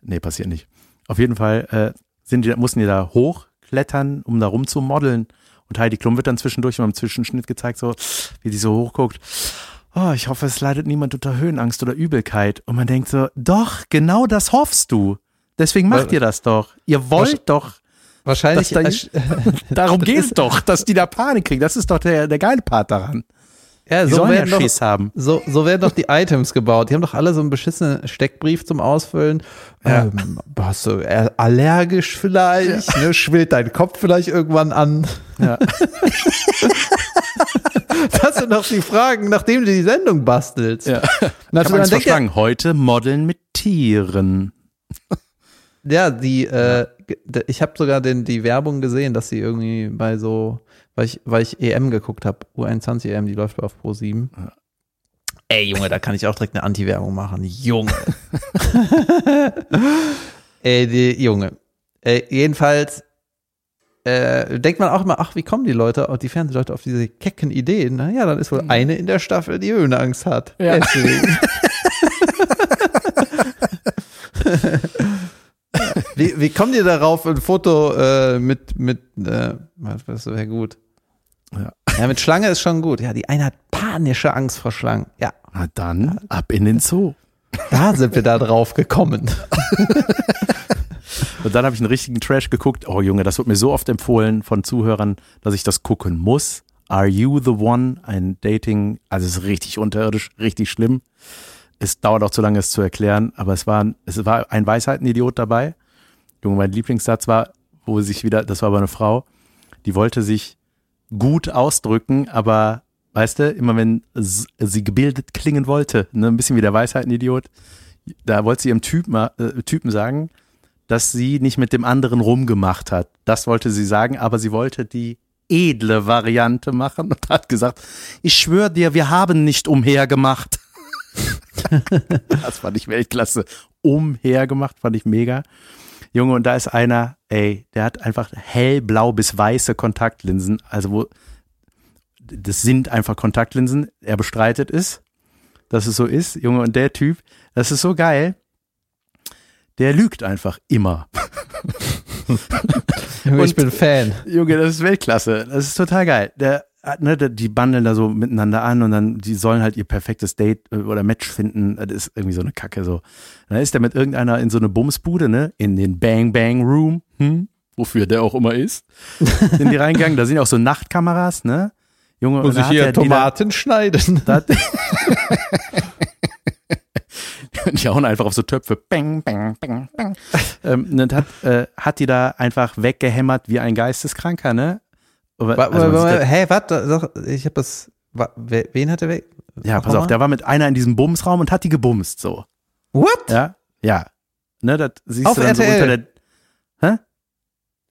Nee, passiert nicht. Auf jeden Fall äh, sind die, mussten die da hochklettern, um da rumzumodeln. Und Heidi Klum wird dann zwischendurch mal im Zwischenschnitt gezeigt, so wie die so hochguckt. Oh, ich hoffe, es leidet niemand unter Höhenangst oder Übelkeit. Und man denkt so, doch, genau das hoffst du. Deswegen macht Weil- ihr das doch. Ihr wollt doch. Wahrscheinlich. Das Darum geht's doch, dass die da Panik kriegen. Das ist doch der, der geile Part daran. Ja, Die so sollen ja werden, doch, haben. so, so werden doch die Items gebaut. Die haben doch alle so einen beschissenen Steckbrief zum Ausfüllen. Ja. Ähm, hast du äh, allergisch vielleicht? Ne? Schwillt dein Kopf vielleicht irgendwann an? Ja. Das sind doch die Fragen, nachdem du die Sendung bastelst. Ja. Na, Ich denkt er- verschlagen. Heute modeln mit Tieren. Ja, die, äh, ich habe sogar den, die Werbung gesehen, dass sie irgendwie bei so, weil ich, weil ich EM geguckt habe, U21 EM, die läuft auf Pro 7. Ey, Junge, da kann ich auch direkt eine Anti-Werbung machen. Junge. Ey, die, Junge. Äh, jedenfalls äh, denkt man auch immer, ach, wie kommen die Leute, die Fernsehleute auf diese kecken Ideen? Na ja, dann ist wohl eine in der Staffel, die Höhenangst hat. Ja. Deswegen. Wie, wie kommt ihr darauf, ein Foto äh, mit, mit, äh, was, was wäre gut? Ja. ja, mit Schlange ist schon gut. Ja, die eine hat panische Angst vor Schlangen. Ja, Na dann, ab in den Zoo. da sind wir da drauf gekommen. Und dann habe ich einen richtigen Trash geguckt. Oh Junge, das wird mir so oft empfohlen von Zuhörern, dass ich das gucken muss. Are You the One? Ein Dating, also es ist richtig unterirdisch, richtig schlimm. Es dauert auch zu lange, es zu erklären, aber es war, es war ein Weisheitenidiot dabei. Junge, mein Lieblingssatz war, wo sich wieder, das war aber eine Frau, die wollte sich gut ausdrücken, aber weißt du, immer wenn sie gebildet klingen wollte, ne, ein bisschen wie der Weisheitenidiot, da wollte sie ihrem Typen, äh, Typen sagen, dass sie nicht mit dem anderen rumgemacht hat. Das wollte sie sagen, aber sie wollte die edle Variante machen und hat gesagt, ich schwöre dir, wir haben nicht umhergemacht. das fand ich Weltklasse. Umhergemacht fand ich mega. Junge, und da ist einer, ey, der hat einfach hellblau bis weiße Kontaktlinsen. Also wo, das sind einfach Kontaktlinsen. Er bestreitet es, dass es so ist. Junge, und der Typ, das ist so geil. Der lügt einfach immer. Junge, ich bin Fan. Junge, das ist Weltklasse. Das ist total geil. Der, ne, der- die bandeln da so miteinander an und dann, die sollen halt ihr perfektes Date äh, oder Match finden. Das ist irgendwie so eine Kacke so. Dann ist der mit irgendeiner in so eine Bumsbude, ne, in den Bang Bang Room, hm, wofür der auch immer ist, sind die reingegangen. Da sind auch so Nachtkameras, ne. Junge, Muss ich hier die da- Tomaten schneiden? da Die hauen einfach auf so Töpfe. Bang, bang, bang, bang. ähm, und hat, äh, hat die da einfach weggehämmert wie ein Geisteskranker, ne? Also Hä, was? Ich hab das. wa- Wen hat er weg? ja, pass auf, da war mit einer in diesem Bumsraum und hat die gebumst, so. What? Ja, ja. Ne, das siehst Auf du dann so RTL. unter der,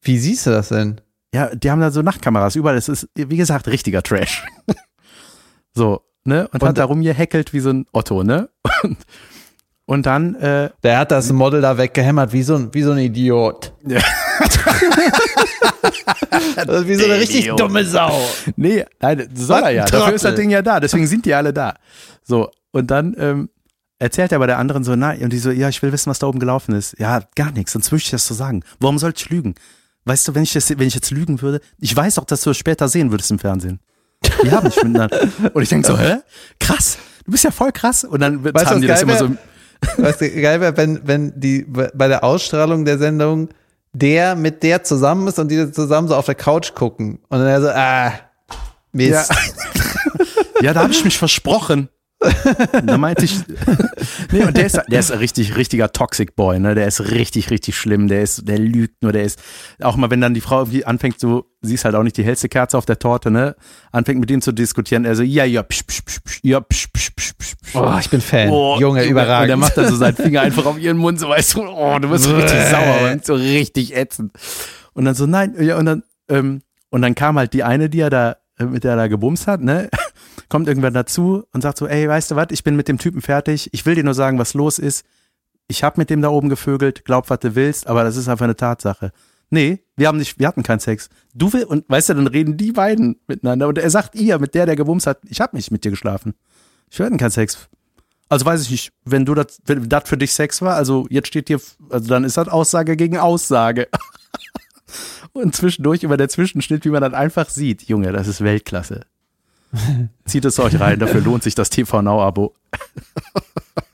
Wie siehst du das denn? ja, die haben da so Nachtkameras überall. Das ist, wie gesagt, richtiger Trash. so, ne? Und, Und- hat da rumgehackelt wie so ein Otto, ne? Und, und dann, äh, Der hat das Model da weggehämmert, wie so ein, wie so ein Idiot. Ja. Das ist wie so eine richtig Idiot. dumme Sau. Nee, nein, das soll er ja. Dafür ist das Trottel. Ding ja da. Deswegen sind die alle da. So, und dann ähm, erzählt er bei der anderen so, na, und die so, ja, ich will wissen, was da oben gelaufen ist. Ja, gar nichts, sonst würde ich das so sagen. Warum sollte ich lügen? Weißt du, wenn ich, das, wenn ich jetzt lügen würde, ich weiß auch, dass du es später sehen würdest im Fernsehen. Wir haben nicht miteinander. Und ich denke so, hä? Krass, du bist ja voll krass. Und dann Weißt du, haben was die das geil immer so. Weißt du, geil wäre, wenn, wenn die bei der Ausstrahlung der Sendung der mit der zusammen ist und die zusammen so auf der Couch gucken. Und dann er so, ah, Mist. Ja, ja da habe ich mich versprochen. da meinte ich, nee, und der ist, der ist ein richtig, richtiger Toxic Boy, ne? Der ist richtig, richtig schlimm. Der ist, der lügt nur, der ist, auch mal, wenn dann die Frau irgendwie anfängt, so, sie ist halt auch nicht die hellste Kerze auf der Torte, ne? Anfängt mit ihm zu diskutieren, er so, ja, ja, psch, psch, psch, psch, ja, psch, psch, psch, psch. Oh, ich bin Fan. Oh, Junge, überragend. Und der macht dann so seinen Finger einfach auf ihren Mund, so weißt du, oh, du wirst so richtig sauer und so richtig ätzend. Und dann so, nein, ja, und dann, ähm, und dann kam halt die eine, die er da, mit der er da gebumst hat, ne? Kommt irgendwann dazu und sagt so, ey, weißt du was, ich bin mit dem Typen fertig, ich will dir nur sagen, was los ist. Ich habe mit dem da oben gevögelt, glaub, was du willst, aber das ist einfach eine Tatsache. Nee, wir haben nicht, wir hatten keinen Sex. Du will, und weißt du, dann reden die beiden miteinander und er sagt ihr, mit der, der gewumst hat, ich habe nicht mit dir geschlafen. Ich hatten keinen Sex. Also weiß ich nicht, wenn du das, wenn das für dich Sex war, also jetzt steht hier, also dann ist das Aussage gegen Aussage. und zwischendurch über der Zwischenschnitt, wie man dann einfach sieht, Junge, das ist Weltklasse. Zieht es euch rein, dafür lohnt sich das TV Now-Abo.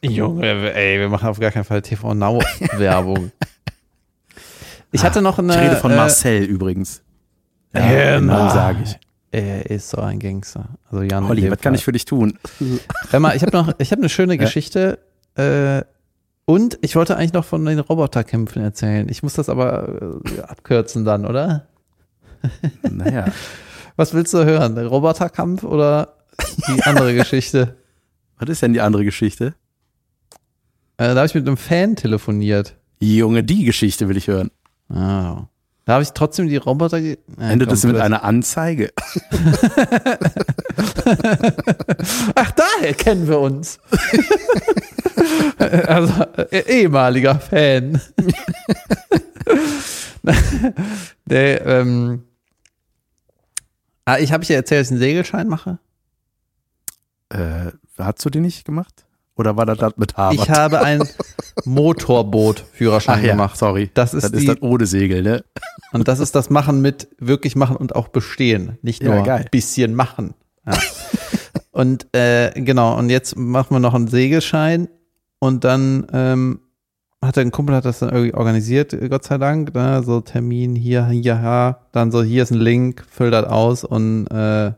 Junge, ey, wir machen auf gar keinen Fall TV Now-Werbung. Ich hatte noch eine. Ich rede von Marcel äh, übrigens. Ja, genau, sage ich. Er ist so ein Gangster. Also Jan. Holly, was kann ich für dich tun? Hör mal, ich habe noch, ich habe eine schöne Geschichte. Äh, und ich wollte eigentlich noch von den Roboterkämpfen erzählen. Ich muss das aber äh, abkürzen dann, oder? Naja. Was willst du hören? Der Roboterkampf oder die andere Geschichte? Was ist denn die andere Geschichte? Äh, da habe ich mit einem Fan telefoniert. Junge, die Geschichte will ich hören. Ah. Da habe ich trotzdem die Roboter. Äh, Endet es mit einer Anzeige? Ach, daher kennen wir uns. also, äh, ehemaliger Fan. Der, ähm, Ah, ich habe ich dir erzählt, dass ich einen Segelschein mache? Äh, hast du den nicht gemacht? Oder war das das mit Harvard? Ich habe ein Motorboot-Führerschein ja, gemacht. Sorry. Das ist, das die, ist das ohne Segel, ne? Und das ist das Machen mit wirklich machen und auch bestehen. Nicht nur ja, ein bisschen machen. Ja. und äh, genau, und jetzt machen wir noch einen Segelschein und dann ähm, hat ein Kumpel hat das dann irgendwie organisiert, Gott sei Dank, ne? so Termin hier, hier, ja, dann so, hier ist ein Link, füll das aus und äh,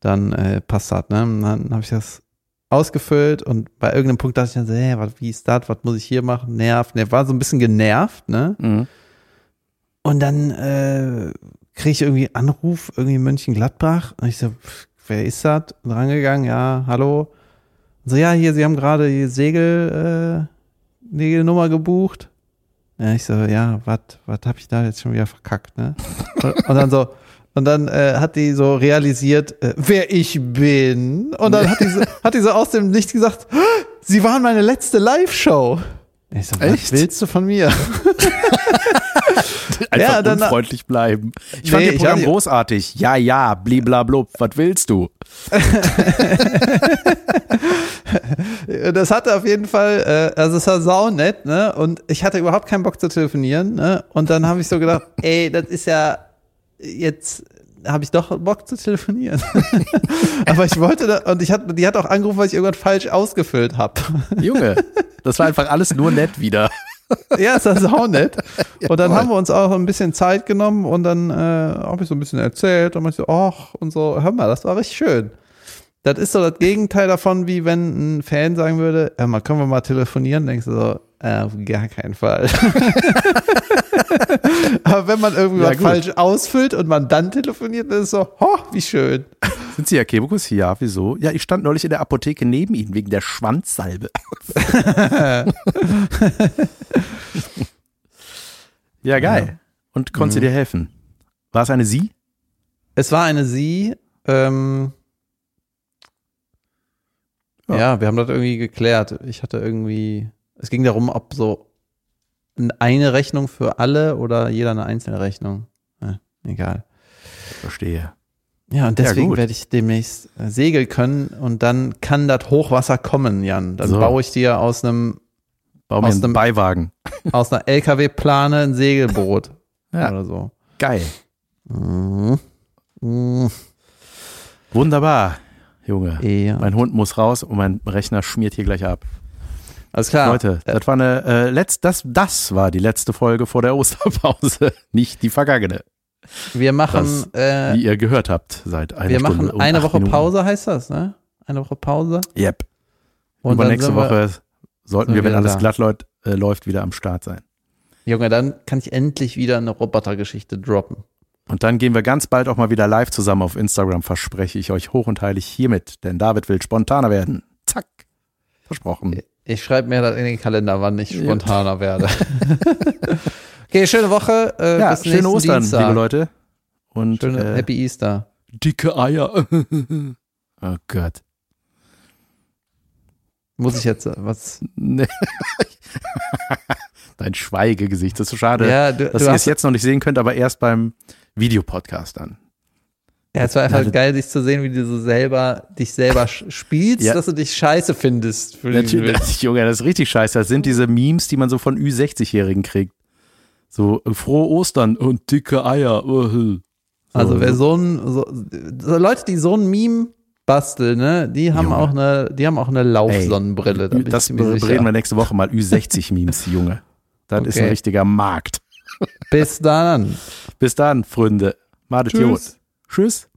dann äh, passt das, ne? Und dann habe ich das ausgefüllt und bei irgendeinem Punkt dachte ich dann so, hey, wat, wie ist das, was muss ich hier machen? Nervt, ne, war so ein bisschen genervt, ne? Mhm. Und dann äh, kriege ich irgendwie Anruf, irgendwie Mönchengladbach und ich so, pff, wer ist das? Rangegangen, ja, hallo. Und so, ja, hier, Sie haben gerade die Segel, äh, die Nummer gebucht. Ja, ich so, ja, was was habe ich da jetzt schon wieder verkackt, ne? Und, und dann so, und dann äh, hat die so realisiert, äh, wer ich bin. Und dann hat die, so, hat die so aus dem Nichts gesagt, sie waren meine letzte Live-Show. Ich so, was Echt? willst du von mir? Einfach ja, dann, unfreundlich bleiben. Ich fand nee, ihr Programm großartig. Ja, ja, bliblablub, was willst du? das hatte auf jeden Fall, äh, also es war saunett, ne? Und ich hatte überhaupt keinen Bock zu telefonieren, ne? Und dann habe ich so gedacht, ey, das ist ja jetzt habe ich doch Bock zu telefonieren. Aber ich wollte da, und ich hatte, die hat auch angerufen, weil ich irgendwas falsch ausgefüllt habe. Junge, das war einfach alles nur nett wieder. ja, ist das auch nett. Und dann haben wir uns auch ein bisschen Zeit genommen und dann äh, habe ich so ein bisschen erzählt und man so, ach, und so, hör mal, das war richtig schön. Das ist so das Gegenteil davon, wie wenn ein Fan sagen würde, ja, mal können wir mal telefonieren, denkst du so, äh, auf gar keinen Fall. Aber wenn man irgendwie ja, was falsch ausfüllt und man dann telefoniert, dann ist es so, ho, wie schön. Sind Sie Herr Kebekus? Ja, wieso? Ja, ich stand neulich in der Apotheke neben Ihnen wegen der Schwanzsalbe. ja, geil. Ja. Und konnte sie mhm. dir helfen? War es eine Sie? Es war eine Sie. Ähm, ja. ja, wir haben das irgendwie geklärt. Ich hatte irgendwie es ging darum, ob so eine Rechnung für alle oder jeder eine einzelne Rechnung. Ja, egal. Verstehe. Ja, und deswegen ja, werde ich demnächst äh, segeln können und dann kann das Hochwasser kommen, Jan. Dann so. baue ich dir aus einem Bau aus einem Beiwagen. Aus einer LKW-Plane ein Segelboot. ja. Oder so. Geil. Mhm. Mhm. Wunderbar, Junge. Ja. Mein Hund muss raus und mein Rechner schmiert hier gleich ab. Alles klar. Leute, das war eine äh, letzt, das, das war die letzte Folge vor der Osterpause, nicht die vergangene. Wir machen, Das, äh, Wie ihr gehört habt, seit einer wir Stunde machen und eine Woche Minuten. Pause, heißt das, ne? Eine Woche Pause. Yep. Und Übernächste Woche sollten wir, wenn alles da. glatt läuft, äh, läuft, wieder am Start sein. Junge, dann kann ich endlich wieder eine Robotergeschichte droppen. Und dann gehen wir ganz bald auch mal wieder live zusammen auf Instagram, verspreche ich euch hoch und heilig hiermit, denn David will spontaner werden. Zack. Versprochen. Ich schreibe mir das in den Kalender, wann ich spontaner werde. okay, schöne Woche. Äh, Ja, bis schöne Ostern, Dienstag. liebe Leute. Und Schöne äh, Happy Easter. dicke Eier. oh Gott. Muss ich jetzt äh, was? Nee. Dein Schweigegesicht, das ist so schade, Ja, du, dass du ihr es jetzt noch nicht sehen könnt, aber erst beim Videopodcast dann. ja, es war einfach das- geil, dich zu sehen, wie du so selber dich selber spielst, Ja. dass du dich scheiße findest für. Natürlich, Junge, das ist richtig scheiße. Das sind diese Memes, die man so von Ü60-Jährigen kriegt. So, äh, frohe Ostern und dicke Eier. So, Also wer so, ein so, so Leute, die so ein Meme basteln, ne, die haben Junge. auch eine, die haben auch eine Laufsonnenbrille. da das reden wir nächste Woche mal. Ü60-Memes, Junge. Das ist ein Okay. richtiger Markt. Bis dann. Bis dann, Freunde. Madet Tschüss. Jod. Tschüss.